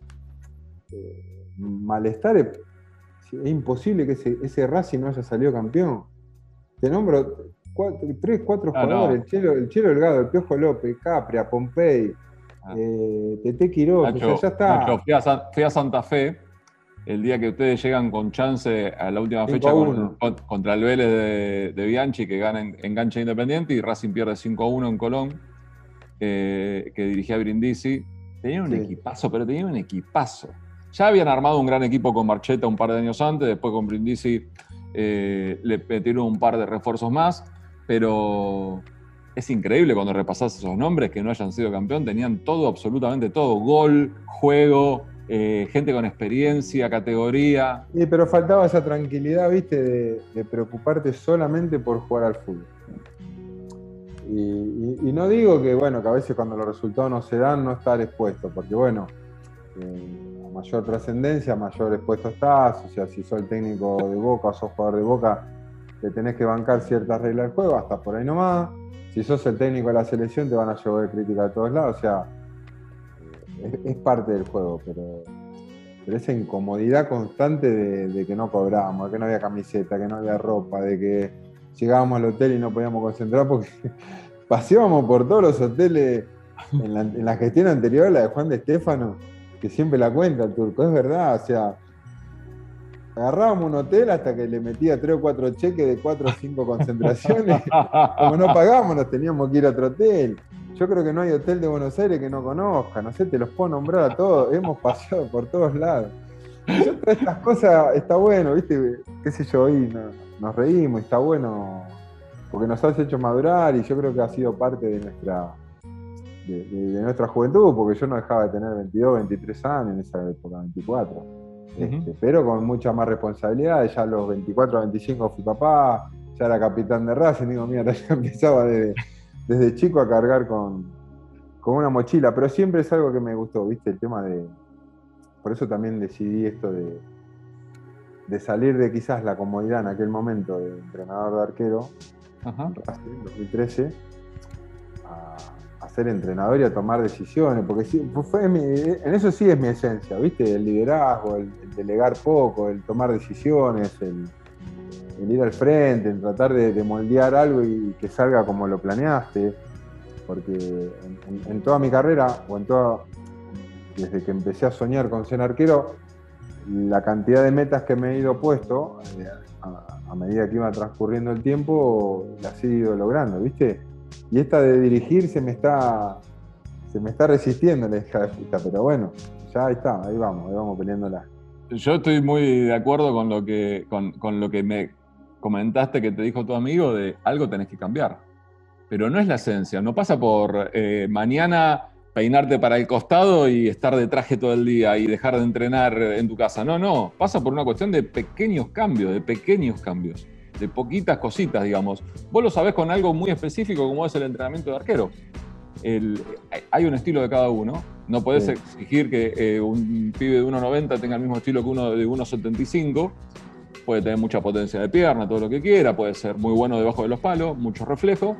eh, malestar. Es, imposible que ese, ese, Racing no haya salido campeón. Te nombro tres, cuatro ah, jugadores: el, Chelo, el Chelo Delgado, el Piojo López, Capria, Pompey, ah. eh, Tete Quiroz. ya está. fui, a, Santa Fe el día que ustedes llegan con chance a la última fecha contra el Vélez de, Bianchi, que gana en, gancha independiente, y Racing pierde 5-1 en Colón, eh, que dirigía Brindisi Tenían un equipazo, pero tenían un equipazo. Ya habían armado un gran equipo con Marcheta un par de años antes, después con Brindisi eh, le metieron un par de refuerzos más, pero es increíble cuando repasás esos nombres que no hayan sido campeón, tenían todo, absolutamente todo, gol, juego, eh, gente con experiencia, categoría. Sí, pero faltaba esa tranquilidad, viste, de, preocuparte solamente por jugar al fútbol. Y, no digo que, bueno, que a veces cuando los resultados no se dan, no estar expuesto, porque bueno, eh, mayor trascendencia, mayor expuesto estás, o sea, si sos el técnico de Boca o sos jugador de Boca, te tenés que bancar ciertas reglas del juego, hasta por ahí nomás. Si sos el técnico de la selección, te van a llevar crítica de todos lados, o sea, es, parte del juego, pero, pero esa incomodidad constante de, que no cobrábamos, de que no había camiseta, que no había ropa, de que llegábamos al hotel y no podíamos concentrar porque paseábamos por todos los hoteles en la, gestión anterior, la de Juan de Estefano, que siempre la cuenta el turco, es verdad, o sea, agarrábamos un hotel hasta que le metía tres o cuatro cheques de cuatro o cinco concentraciones. Como no pagábamos, nos teníamos que ir a otro hotel. Yo creo que no hay hotel de Buenos Aires que no conozca, no sé, te los puedo nombrar a todos, hemos paseado por todos lados. Yo, todas estas cosas está bueno, ¿viste? Qué sé yo, hoy nos reímos, está bueno, porque nos has hecho madurar y yo creo que ha sido parte de nuestra, de, nuestra juventud, porque yo no dejaba de tener 22, 23 años en esa época, 24. Este, pero con mucha más responsabilidad, ya a los 24, 25 fui papá, ya era capitán de Racing, digo, mira, ya empezaba desde desde chico a cargar con, una mochila, pero siempre es algo que me gustó, ¿viste? El tema de. Por eso también decidí esto de, de salir de quizás la comodidad en aquel momento de entrenador de arquero, en 2013, a, ser entrenador y a tomar decisiones, porque fue en eso sí es mi esencia, ¿viste? El liderazgo, el delegar poco, el tomar decisiones, el el ir al frente, en tratar de, moldear algo y que salga como lo planeaste, porque en, toda mi carrera, o en toda, desde que empecé a soñar con ser arquero, la cantidad de metas que me he ido puesto, eh, a, medida que iba transcurriendo el tiempo, las he ido logrando, ¿viste? Y esta de dirigir se me está, se me está resistiendo la hija de puta, pero bueno, ya ahí está, ahí vamos, ahí vamos peleándola. Yo estoy muy de acuerdo con lo que, con, con lo que me comentaste que te dijo tu amigo de algo tenés que cambiar. Pero no es la esencia, no pasa por eh, mañana peinarte para el costado y estar de traje todo el día y dejar de entrenar en tu casa. No, no, pasa por una cuestión de pequeños cambios, de pequeños cambios, de poquitas cositas, digamos. Vos lo sabés con algo muy específico como es el entrenamiento de arquero. hay un estilo de cada uno. No podés exigir que eh, un pibe de 1,90 tenga el mismo estilo que uno de 1,75 puede tener mucha potencia de pierna, todo lo que quiera, puede ser muy bueno debajo de los palos, mucho reflejo,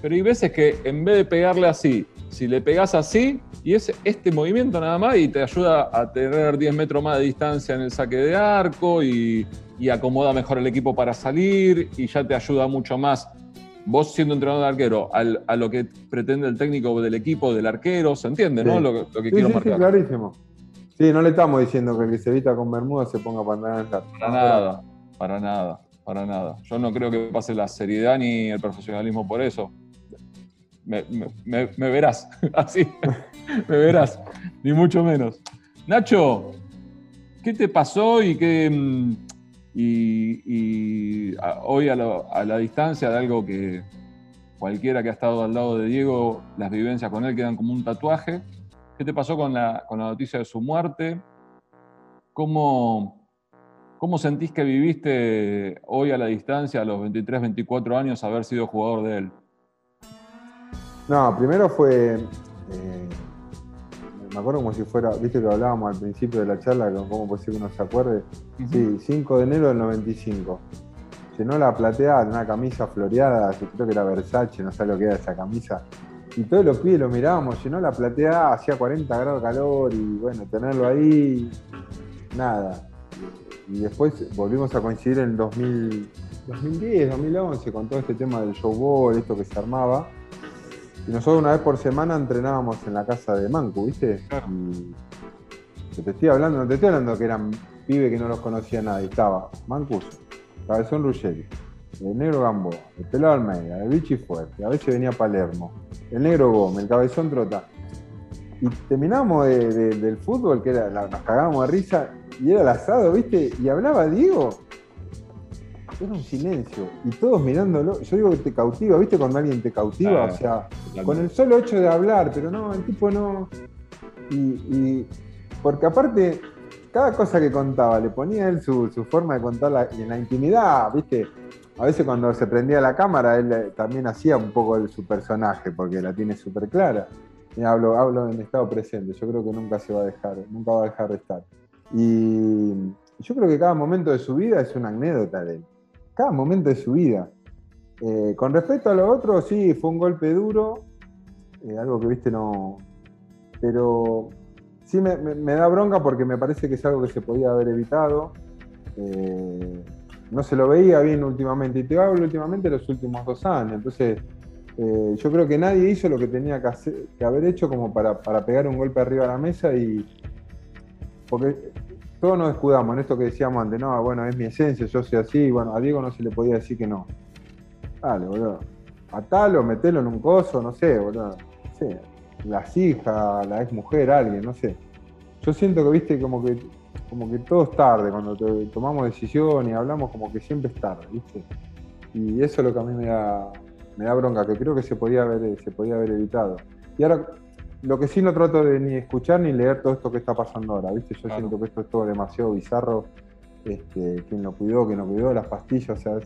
pero hay veces que en vez de pegarle así, si le pegas así, y es este movimiento nada más, y te ayuda a tener 10 metros más de distancia en el saque de arco, y, acomoda mejor el equipo para salir, y ya te ayuda mucho más, vos siendo entrenador de arquero, a lo que pretende el técnico del equipo, del arquero, ¿se entiende, no? Lo, que quiero marcar. Sí, clarísimo. Sí, no le estamos diciendo que el que se evita con Bermuda se ponga pantalones Para nada, para nada, para nada. Yo no creo que pase la seriedad ni el profesionalismo por eso. Me, verás, así, me verás, ni mucho menos. Nacho, ¿qué te pasó y qué... Y, hoy a, la distancia de algo que cualquiera que ha estado al lado de Diego, las vivencias con él quedan como un tatuaje ¿Qué te pasó con la, noticia de su muerte? ¿Cómo, ¿Cómo sentís que viviste hoy a la distancia, a los 23, 24 años, haber sido jugador de él? No, primero fue. Eh, me acuerdo como si fuera. Viste que hablábamos al principio de la charla, puede ser que uno se acuerde. Sí, 5 de enero del 95. Llenó la platea de una camisa floreada, creo que era Versace, no sé lo que era esa camisa y todos los pibes lo mirábamos, llenó la platea, hacía 40 grados de calor y bueno, tenerlo ahí, nada. Y después volvimos a coincidir en 2010, 2011 con todo este tema del showball, esto que se armaba. Y nosotros una vez por semana entrenábamos en la casa de Mancu, ¿viste? Y te estoy hablando, no te estoy hablando que eran pibes que no los conocía nadie. Estaba Mancus, Cabezón Ruggeri, el negro Gamboa, el pelado Almeida, el bichi fuerte, a veces venía Palermo, el negro Gómez, el cabezón Trota. y terminamos del fútbol, que era, nos cagábamos de risa, y era el asado, ¿viste? Y hablaba Diego. Era un silencio. Y todos mirándolo. Yo digo que te cautiva, ¿viste? Cuando alguien te cautiva, o sea, con el solo hecho de hablar, pero no, el tipo no. Y, porque aparte, cada cosa que contaba, le ponía él su, forma de contarla y en la intimidad, ¿viste? A veces cuando se prendía la cámara, él eh, también hacía un poco de su personaje, porque la tiene súper clara. Y hablo, hablo en estado presente, yo creo que nunca se va a dejar, nunca va a dejar de estar. Y yo creo que cada momento de su vida es una anécdota de él. Cada momento de su vida. Eh, con respecto a lo otro, sí, fue un golpe duro, eh, algo que viste no. Pero sí me, da bronca porque me parece que es algo que se podía haber evitado. Eh, no se lo veía bien últimamente, y te hablo últimamente los últimos dos años. Entonces, yo creo que nadie hizo lo que tenía que, que haber hecho como para, para, pegar un golpe arriba a la mesa y. Porque todos nos escudamos en esto que decíamos antes, no, bueno, es mi esencia, yo soy así, bueno, a Diego no se le podía decir que no. Dale, boludo. Atalo, metelo en un coso, no sé, boludo. No sé. Las hijas, la ex mujer, alguien, no sé. Yo siento que, viste, como que, como que todo es tarde, cuando tomamos decisión y hablamos, como que siempre es tarde, viste. Y eso es lo que a mí me da, me da bronca, que creo que se podía haber, se podía haber evitado. Y ahora lo que sí no trato de ni escuchar ni leer todo esto que está pasando ahora, ¿viste? Yo siento que esto es todo demasiado bizarro. Este, quién lo cuidó, quién lo cuidó, las pastillas, o sea,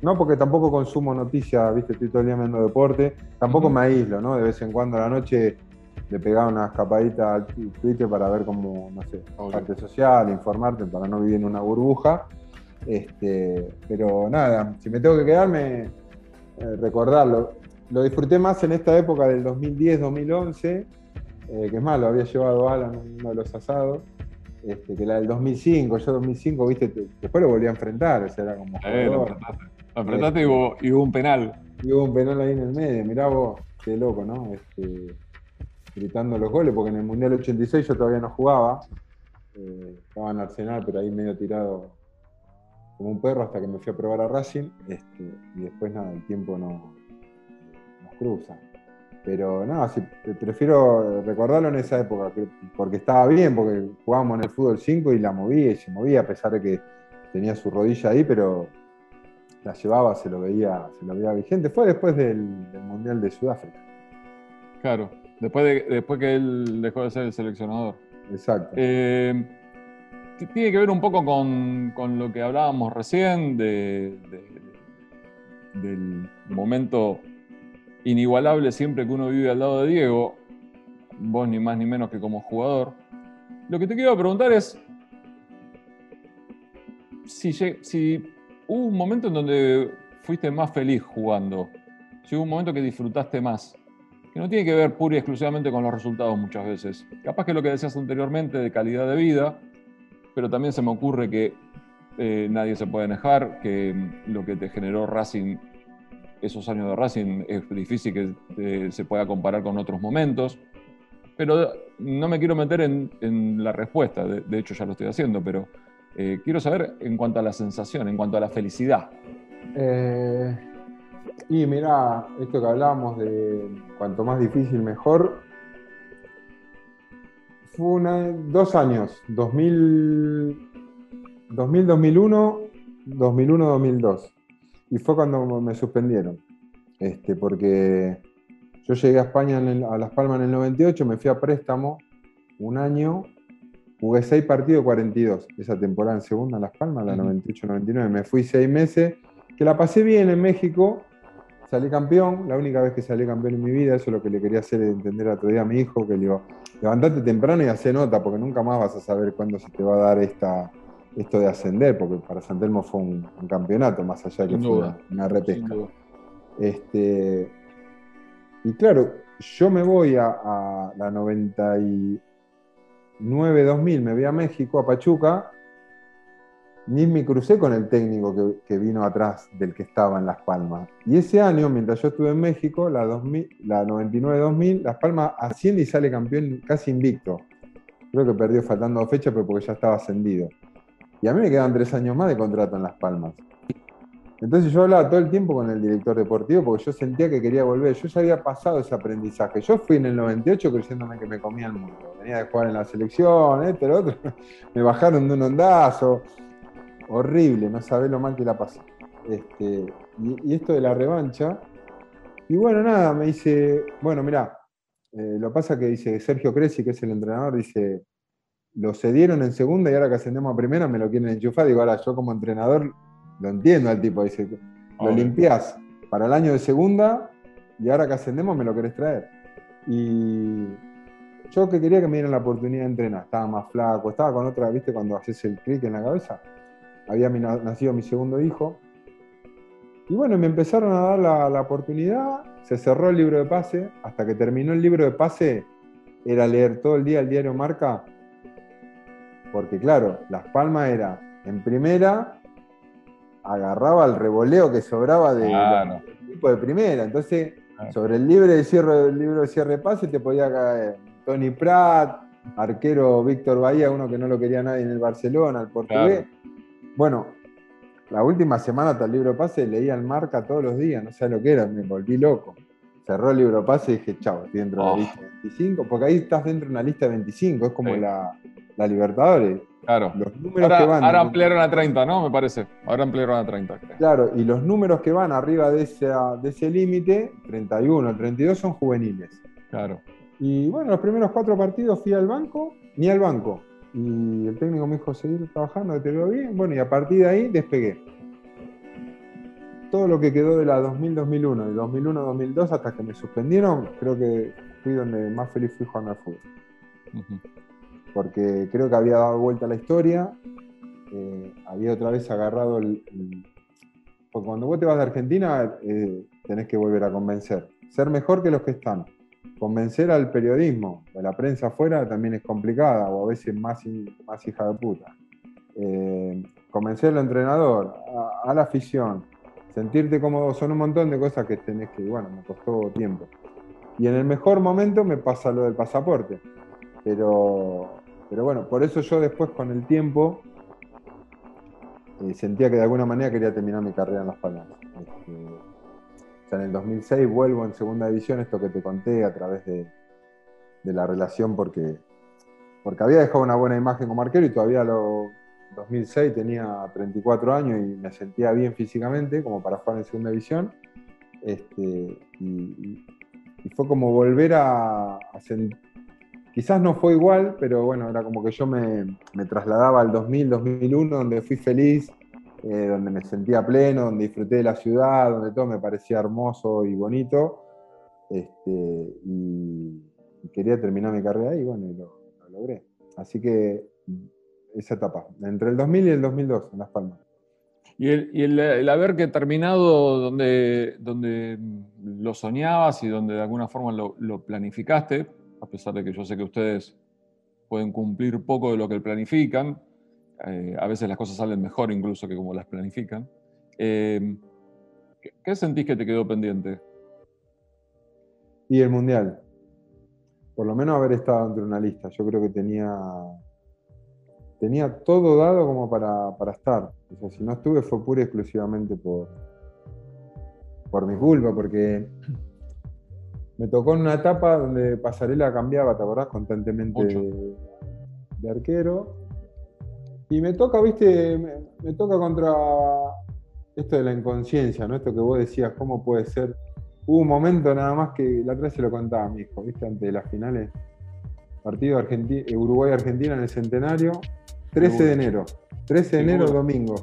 no porque tampoco consumo noticias, ¿viste? Estoy todo el día viendo deporte, tampoco me aíslo, ¿no? De vez en cuando a la noche le pegaba una escapadita al Twitter para ver cómo, no sé, parte social, informarte, para no vivir en una burbuja. Este, pero nada, si me tengo que quedarme, eh, recordarlo lo disfruté más en esta época del 2010-2011, eh, que es más, lo había llevado Alan uno de los asados, este, que la del 2005, yo 2005, viste, después lo volví a enfrentar, o sea, era como... Eh, lo enfrentaste, y, hubo, un penal. Y hubo un penal ahí en el medio, mirá vos, qué loco, ¿no? Este, gritando los goles, porque en el Mundial 86 yo todavía no jugaba, eh, estaba en Arsenal, pero ahí medio tirado como un perro hasta que me fui a probar a Racing, este, y después nada, el tiempo no, cruza. Pero no, sí, prefiero recordarlo en esa época, porque estaba bien, porque jugábamos en el fútbol 5 y la movía y se movía, a pesar de que tenía su rodilla ahí, pero la llevaba, se lo veía, se lo veía vigente. Fue después del, Mundial de Sudáfrica. Claro, después, de, después que él dejó de ser el seleccionador. Exacto. Eh, tiene que ver un poco con, lo que hablábamos recién del momento inigualable siempre que uno vive al lado de Diego, vos ni más ni menos que como jugador. Lo que te quiero preguntar es si, si hubo un momento en donde fuiste más feliz jugando, si hubo un momento que disfrutaste más, que no tiene que ver pura y exclusivamente con los resultados muchas veces. Capaz que lo que decías anteriormente de calidad de vida, pero también se me ocurre que eh, nadie se puede dejar, que lo que te generó Racing esos años de Racing es difícil que eh, se pueda comparar con otros momentos. Pero no me quiero meter en, la respuesta, de, hecho ya lo estoy haciendo, pero eh, quiero saber en cuanto a la sensación, en cuanto a la felicidad. Eh, y mira, esto que hablábamos de cuanto más difícil mejor, fue dos años, 2000, 2000 2001, 2001, 2002 y fue cuando me suspendieron. Este, porque yo llegué a España, a Las Palmas en el 98, me fui a préstamo un año, jugué seis partidos, 42, esa temporada en segunda en Las Palmas, la 98-99, me fui seis meses, que la pasé bien en México, salí campeón, la única vez que salí campeón en mi vida, eso es lo que le quería hacer entender otro día a mi hijo, que le digo, levantate temprano y hace nota, porque nunca más vas a saber cuándo se te va a dar esta, esto de ascender, porque para San Telmo fue un, campeonato, más allá de que fue una, repesca. Este, y claro, yo me voy a, la 99-2000, me voy a México, a Pachuca, ni me crucé con el técnico que, vino atrás del que estaba en Las Palmas. Y ese año, mientras yo estuve en México, la, la 99-2000, Las Palmas asciende y sale campeón casi invicto. Creo que perdió faltando fecha, pero porque ya estaba ascendido. Y a mí me quedan tres años más de contrato en Las Palmas. Entonces yo hablaba todo el tiempo con el director deportivo porque yo sentía que quería volver. Yo ya había pasado ese aprendizaje. Yo fui en el 98 creyéndome que me comía el mundo. Venía de jugar en la selección, esto, lo otro. Me bajaron de un ondazo. Horrible, no sabés lo mal que la pasé. Este, y, esto de la revancha. Y bueno, nada, me dice, bueno, mirá, eh, lo pasa que dice Sergio Cresci, que es el entrenador, dice, lo cedieron en segunda y ahora que ascendemos a primera me lo quieren enchufar. Digo, ahora yo como entrenador lo entiendo al tipo, dice, lo limpias para el año de segunda y ahora que ascendemos me lo querés traer. Y yo que quería que me dieran la oportunidad de entrenar, estaba más flaco, estaba con otra, viste, cuando haces el clic en la cabeza, había nacido mi segundo hijo. Y bueno, me empezaron a dar la, la oportunidad, se cerró el libro de pase, hasta que terminó el libro de pase, era leer todo el día el diario Marca, porque claro, Las Palmas era en primera, agarraba el revoleo que sobraba de tipo de primera. Entonces, sobre el libre de cierre, el libro de cierre pase te podía caer Tony Pratt, arquero Víctor Bahía, uno que no lo quería nadie en el Barcelona, el portugués. Bueno, la última semana hasta el libro pase leía el marca todos los días, no sé lo que era, me volví loco. Cerró el libro pase y dije, chao, estoy dentro de la oh. lista de 25, porque ahí estás dentro de una lista de 25, es como la, la Libertadores. Claro. Los números ahora, que van. Ahora ampliaron a 30, ¿no? Me parece. Ahora ampliaron a 30. Claro, y los números que van arriba de, de ese límite, 31, 32, son juveniles. Claro. Y bueno, los primeros cuatro partidos fui al banco, ni al banco. Y el técnico me dijo, seguir trabajando, te veo bien. Bueno, y a partir de ahí despegué. Todo lo que quedó de la 2000-2001, de 2001-2002 hasta que me suspendieron, creo que fui donde más feliz fui jugando al fútbol porque creo que había dado vuelta a la historia, eh, había otra vez agarrado el, Porque cuando vos te vas de Argentina eh, tenés que volver a convencer, ser mejor que los que están. Convencer al periodismo, a la prensa afuera también es complicada o a veces más, más hija de puta. Eh, convencer al entrenador, a, la afición, sentirte cómodo, son un montón de cosas que tenés que, bueno, me costó tiempo. Y en el mejor momento me pasa lo del pasaporte. Pero pero bueno, por eso yo después con el tiempo eh, sentía que de alguna manera quería terminar mi carrera en Las Palmas. Este, o sea, en el 2006 vuelvo en segunda división, esto que te conté a través de, la relación, porque, porque había dejado una buena imagen como arquero y todavía lo 2006 tenía 34 años y me sentía bien físicamente como para jugar en segunda división. Este, y, fue como volver a, a, Quizás no fue igual, pero bueno, era como que yo me, trasladaba al 2000, 2001, donde fui feliz, eh, donde me sentía pleno, donde disfruté de la ciudad, donde todo me parecía hermoso y bonito. Este, y, quería terminar mi carrera y bueno, lo, logré. Así que esa etapa, entre el 2000 y el 2002, en Las Palmas. Y el, haber terminado donde, donde lo soñabas y donde de alguna forma lo, lo planificaste, a pesar de que yo sé que ustedes pueden cumplir poco de lo que planifican, eh, a veces las cosas salen mejor incluso que como las planifican. Eh, ¿Qué sentís que te quedó pendiente? Y el Mundial. Por lo menos haber estado entre una lista. Yo creo que tenía, tenía todo dado como para, para estar. O sea, si no estuve fue pura y exclusivamente por, por mi culpa, porque me tocó en una etapa donde Pasarela cambiaba, ¿te acordás? Constantemente de, arquero. Y me toca, viste, me, toca contra esto de la inconsciencia, ¿no? Esto que vos decías, ¿cómo puede ser? Hubo un momento nada más que la otra se lo contaba a mi hijo, ¿viste? Ante las finales. Partido Uruguay-Argentina en el centenario, 13 de enero. 13 de enero, domingo.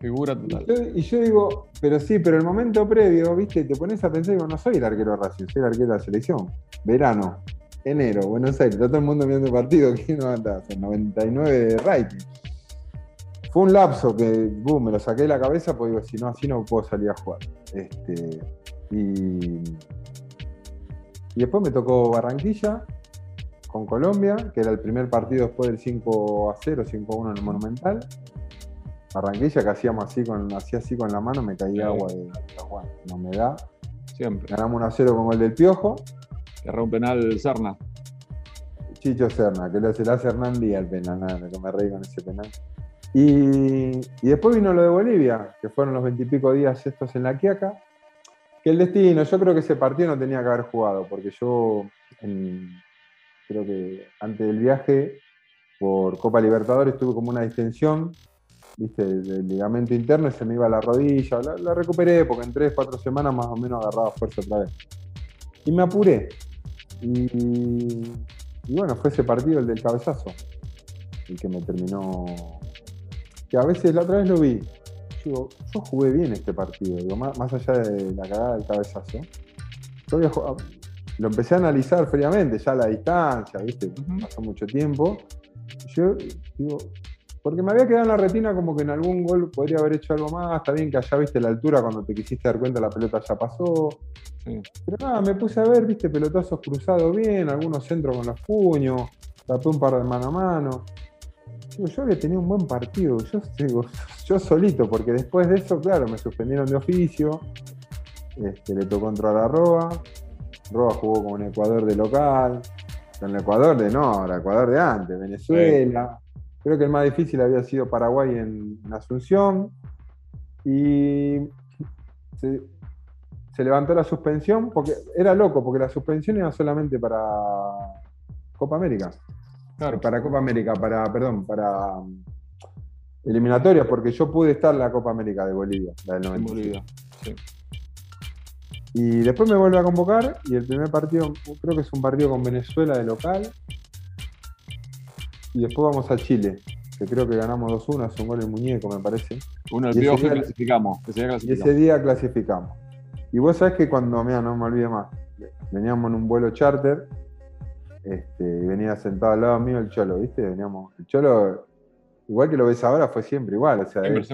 Figura total. Y yo, digo, pero sí, pero el momento previo, viste, te pones a pensar, digo, no soy el arquero de Racing, soy el arquero de la selección. Verano, enero, Buenos Aires, todo el mundo viendo el partido, ¿qué no anda? 99 de rating. Fue un lapso que, boom, me lo saqué de la cabeza, porque digo, si no, así no puedo salir a jugar. Este, y, y después me tocó Barranquilla con Colombia, que era el primer partido después del 5 a 0, 5 a 1 en el Monumental. Barranquilla que hacíamos así con, hacía así con la mano, me caía agua de la humedad. Siempre. Ganamos 1 a 0 con el del Piojo. Que un penal Serna. Chicho Serna, que lo, hace Hernán Díaz el penal, nada, que me reí con ese penal. Y, después vino lo de Bolivia, que fueron los veintipico días estos en la Quiaca. Que el destino, yo creo que ese partido no tenía que haber jugado, porque yo creo que antes del viaje por Copa Libertadores tuve como una distensión, viste, del ligamento interno y se me iba la rodilla. La, recuperé porque en tres, cuatro semanas más o menos agarraba fuerza otra vez. Y me apuré. Y, y bueno, fue ese partido el del cabezazo, el que me terminó que a veces la otra vez lo vi. Digo, yo jugué bien este partido, digo, más, allá de la cagada del cabezazo. Yo lo empecé a analizar fríamente, ya a la distancia, ¿viste? Pasó mucho tiempo. Yo digo, porque me había quedado en la retina como que en algún gol podría haber hecho algo más. Está bien que allá viste la altura cuando te quisiste dar cuenta la pelota ya pasó. Pero nada, me puse a ver, viste, pelotazos cruzados bien, algunos centros con los puños, tapé un par de mano a mano. Yo había tenido un buen partido, yo, digo, yo solito, porque después de eso, claro, me suspendieron de oficio, este, le tocó entrar a Roa, Roa jugó con Ecuador de local, con el Ecuador de no, el Ecuador de antes, Venezuela, creo que el más difícil había sido Paraguay en, Asunción, y se, se levantó la suspensión, porque era loco, porque la suspensión era solamente para Copa América. Claro. Para Copa América, para, perdón, para um, eliminatorias, porque yo pude estar en la Copa América de Bolivia, la del 90. Bolivia, sí. Y después me vuelve a convocar y el primer partido, creo que es un partido con Venezuela de local. Y después vamos a Chile, que creo que ganamos 2-1, es un gol en muñeco, me parece. Uno, el y clasificamos, Y ese día clasificamos. Y vos sabés que cuando, mira, no me olvide más, veníamos en un vuelo charter este, y venía sentado al lado mío el Cholo, ¿viste? Veníamos, el Cholo, igual que lo ves ahora, fue siempre igual, o sea, de,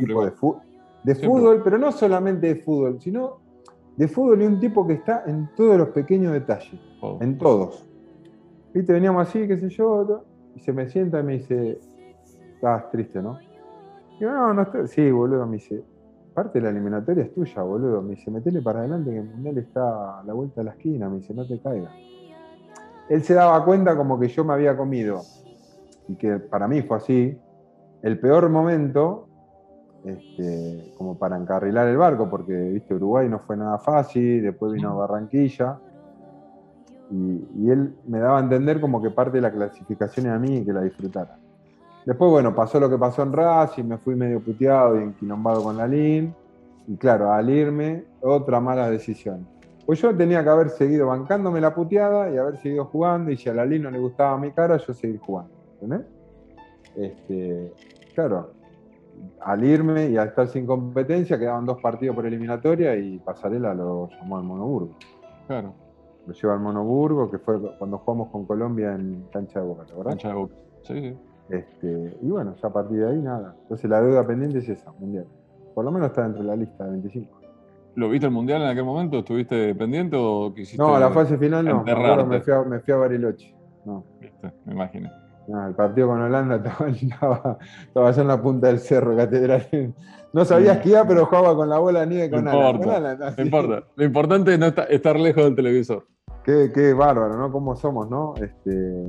fútbol, pero no solamente de fútbol, sino de fútbol y un tipo que está en todos los pequeños detalles, en todos. ¿Viste? Veníamos así, qué sé yo, y se me sienta y me dice, estás triste, ¿no? Y yo, no, no estoy, sí, boludo, me dice, parte de la eliminatoria es tuya, boludo, me dice, metele para adelante que el mundial está a la vuelta de la esquina, me dice, no te caigas él se daba cuenta como que yo me había comido, y que para mí fue así, el peor momento este, como para encarrilar el barco, porque viste, Uruguay no fue nada fácil, después vino Barranquilla, y, él me daba a entender como que parte de la clasificación era a mí y que la disfrutara. Después, bueno, pasó lo que pasó en Racing, me fui medio puteado y enquilombado con la LIN, y claro, al irme, otra mala decisión. Pues yo tenía que haber seguido bancándome la puteada y haber seguido jugando, y si a la no le gustaba mi cara, yo seguir jugando. Este, claro, al irme y al estar sin competencia, quedaban dos partidos por eliminatoria y Pasarela lo llamó al Monoburgo. Claro. Lo lleva al Monoburgo, que fue cuando jugamos con Colombia en cancha de Boca, ¿verdad? Cancha de Boca, sí, sí. Este, y bueno, ya a partir de ahí nada. Entonces la deuda pendiente es esa, mundial. Por lo menos está dentro de la lista de 25. ¿Lo viste el mundial en aquel momento? ¿Estuviste pendiente o quisiste.? No, la fase final no. Me fui, a, me fui a Bariloche. No. Viste, me imagino. el partido con Holanda estaba, estaba, allá en la punta del cerro, catedral. No sabía esquiar, pero jugaba con la bola de nieve con no importa, no importa. Lo importante es no estar, lejos del televisor. Qué, qué bárbaro, ¿no? ¿Cómo somos, no? Este,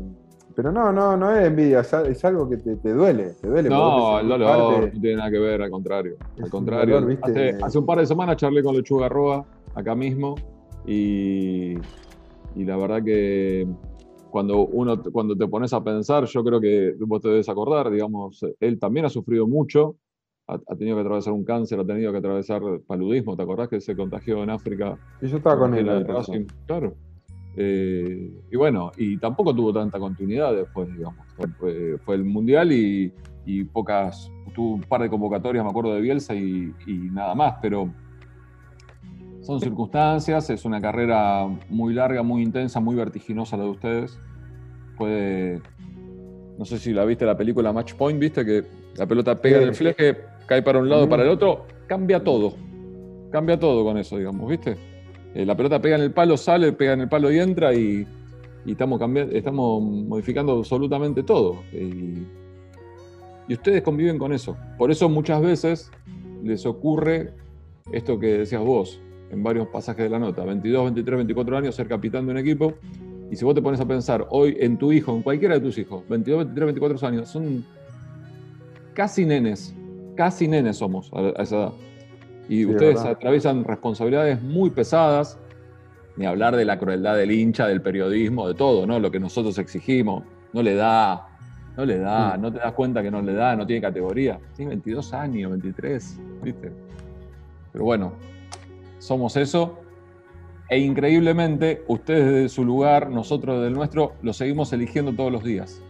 pero no, no, no es envidia, es algo que te, duele, te duele. No, el dolor no tiene nada que ver, al contrario. Al contrario, hace, un par de semanas charlé con Lechuga Roa, acá mismo, y, y, la verdad que cuando uno cuando te pones a pensar, yo creo que vos te debes acordar, digamos, él también ha sufrido mucho, ha, tenido que atravesar un cáncer, ha tenido que atravesar paludismo, ¿te acordás que se contagió en África? Y yo estaba con él. Claro. Eh, y bueno, y tampoco tuvo tanta continuidad después, digamos. Fue, el Mundial y, pocas, tuvo un par de convocatorias, me acuerdo de Bielsa y, nada más, pero son circunstancias, es una carrera muy larga, muy intensa, muy vertiginosa la de ustedes. Puede, no sé si la viste la película Match Point, viste que la pelota pega en el fleje, cae para un lado, para el otro, cambia todo. Cambia todo con eso, digamos, ¿viste? Eh, la pelota pega en el palo, sale, pega en el palo y entra y, estamos, estamos modificando absolutamente todo. Y, ustedes conviven con eso. Por eso muchas veces les ocurre esto que decías vos en varios pasajes de la nota, 22, 23, 24 años, ser capitán de un equipo. Y si vos te pones a pensar hoy en tu hijo, en cualquiera de tus hijos, 22, 23, 24 años, son casi nenes, casi nenes somos a, esa edad. Y ustedes atraviesan responsabilidades muy pesadas, ni hablar de la crueldad del hincha, del periodismo, de todo, ¿no? Lo que nosotros exigimos, no le da, no le da, mm. no te das cuenta que no le da, no tiene categoría. Tiene 22 años, 23, ¿viste? Pero bueno, somos eso. E increíblemente, ustedes desde su lugar, nosotros desde el nuestro, lo seguimos eligiendo todos los días.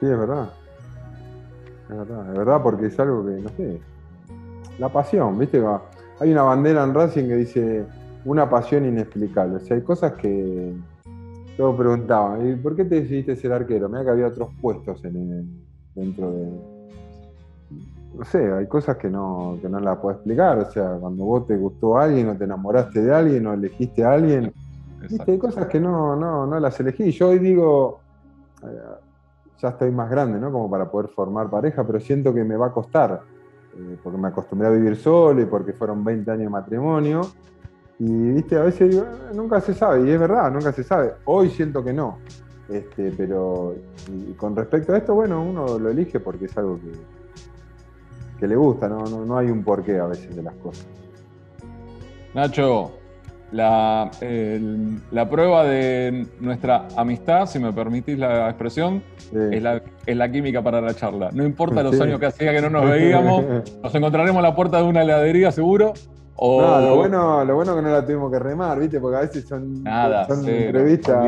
Sí, es verdad. Es verdad, es verdad, porque es algo que, no sé, la pasión, ¿viste? Hay una bandera en Racing que dice una pasión inexplicable. O sea, hay cosas que todos preguntaban, ¿y por qué te decidiste ser arquero? Mira que había otros puestos en dentro de. No sé, hay cosas que no, que no las puedo explicar. O sea, cuando vos te gustó a alguien o te enamoraste de alguien o elegiste a alguien, hay cosas que no, no, no las elegí. Yo hoy digo, eh, ya estoy más grande, ¿no? Como para poder formar pareja, pero siento que me va a costar, eh, porque me acostumbré a vivir solo y porque fueron 20 años de matrimonio. Y, viste, a veces digo, ah, nunca se sabe, y es verdad, nunca se sabe. Hoy siento que no. Este, pero con respecto a esto, bueno, uno lo elige porque es algo que, que le gusta, ¿no? No, no hay un porqué a veces de las cosas. Nacho, la, la, prueba de nuestra amistad, si me permitís la expresión, es, la, química para la charla. No importa los años que hacía que no nos veíamos, nos encontraremos a la puerta de una heladería seguro. No, lo bueno, lo bueno que no la tuvimos que remar, ¿viste? Porque a veces son, Nada, son entrevistas.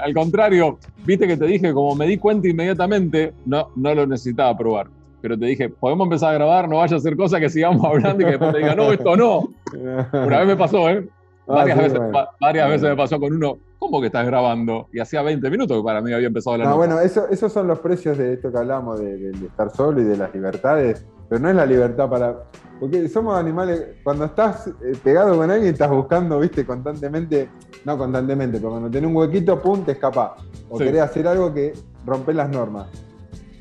Al contrario, viste que te dije, como me di cuenta inmediatamente, no, no lo necesitaba probar pero te dije, podemos empezar a grabar, no vaya a ser cosa que sigamos hablando y que después te diga, no, esto no. Una vez me pasó, ¿eh? Ah, varias, veces, varias veces, me pasó con uno, ¿cómo que estás grabando? Y hacía 20 minutos que para mí había empezado la no, bueno, eso, esos son los precios de esto que hablamos, de, estar solo y de las libertades, pero no es la libertad para... Porque somos animales, cuando estás eh, pegado con alguien estás buscando, viste, constantemente, no constantemente, pero cuando tenés un huequito, pum, te escapa. O querés hacer algo que rompe las normas.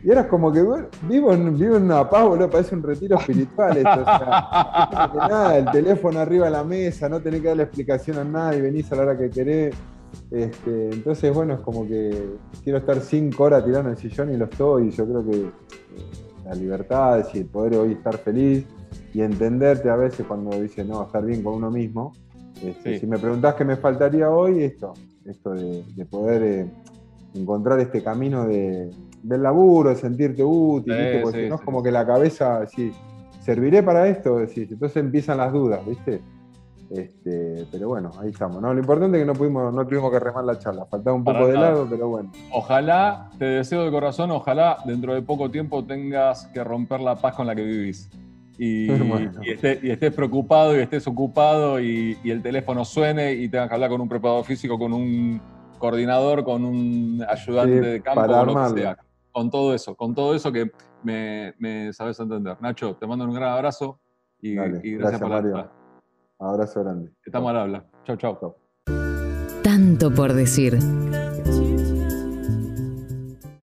Y eras como que vivo, en, vivo en una paz, boludo, parece un retiro espiritual esto. O sea, nada, el teléfono arriba de la mesa, no tenés que darle explicación a nadie, venís a la hora que querés. Este, entonces, bueno, es como que quiero estar cinco horas tirando en el sillón y lo estoy. Y yo creo que eh, la libertad y el poder hoy estar feliz y entenderte a veces cuando dices, no, estar bien con uno mismo. Este, si me preguntás qué me faltaría hoy, esto, esto de, poder eh, encontrar este camino de del laburo, de sentirte útil, porque no es como que la cabeza, sí, ¿serviré para esto? entonces empiezan las dudas, ¿viste? Este, pero bueno, ahí estamos. ¿no? Lo importante es que no pudimos, no tuvimos que remar la charla, faltaba un poco de lado, pero bueno. Ojalá, te deseo de corazón, ojalá dentro de poco tiempo tengas que romper la paz con la que vivís. Y, estés, preocupado y estés ocupado y, el teléfono suene y tengas que hablar con un preparador físico, con un coordinador, con un ayudante de campo, o lo que sea con todo eso, con todo eso que me, sabes entender. Nacho, te mando un gran abrazo y, gracias, por la Abrazo grande. Estamos al habla. Chau, chau. Tanto por decir.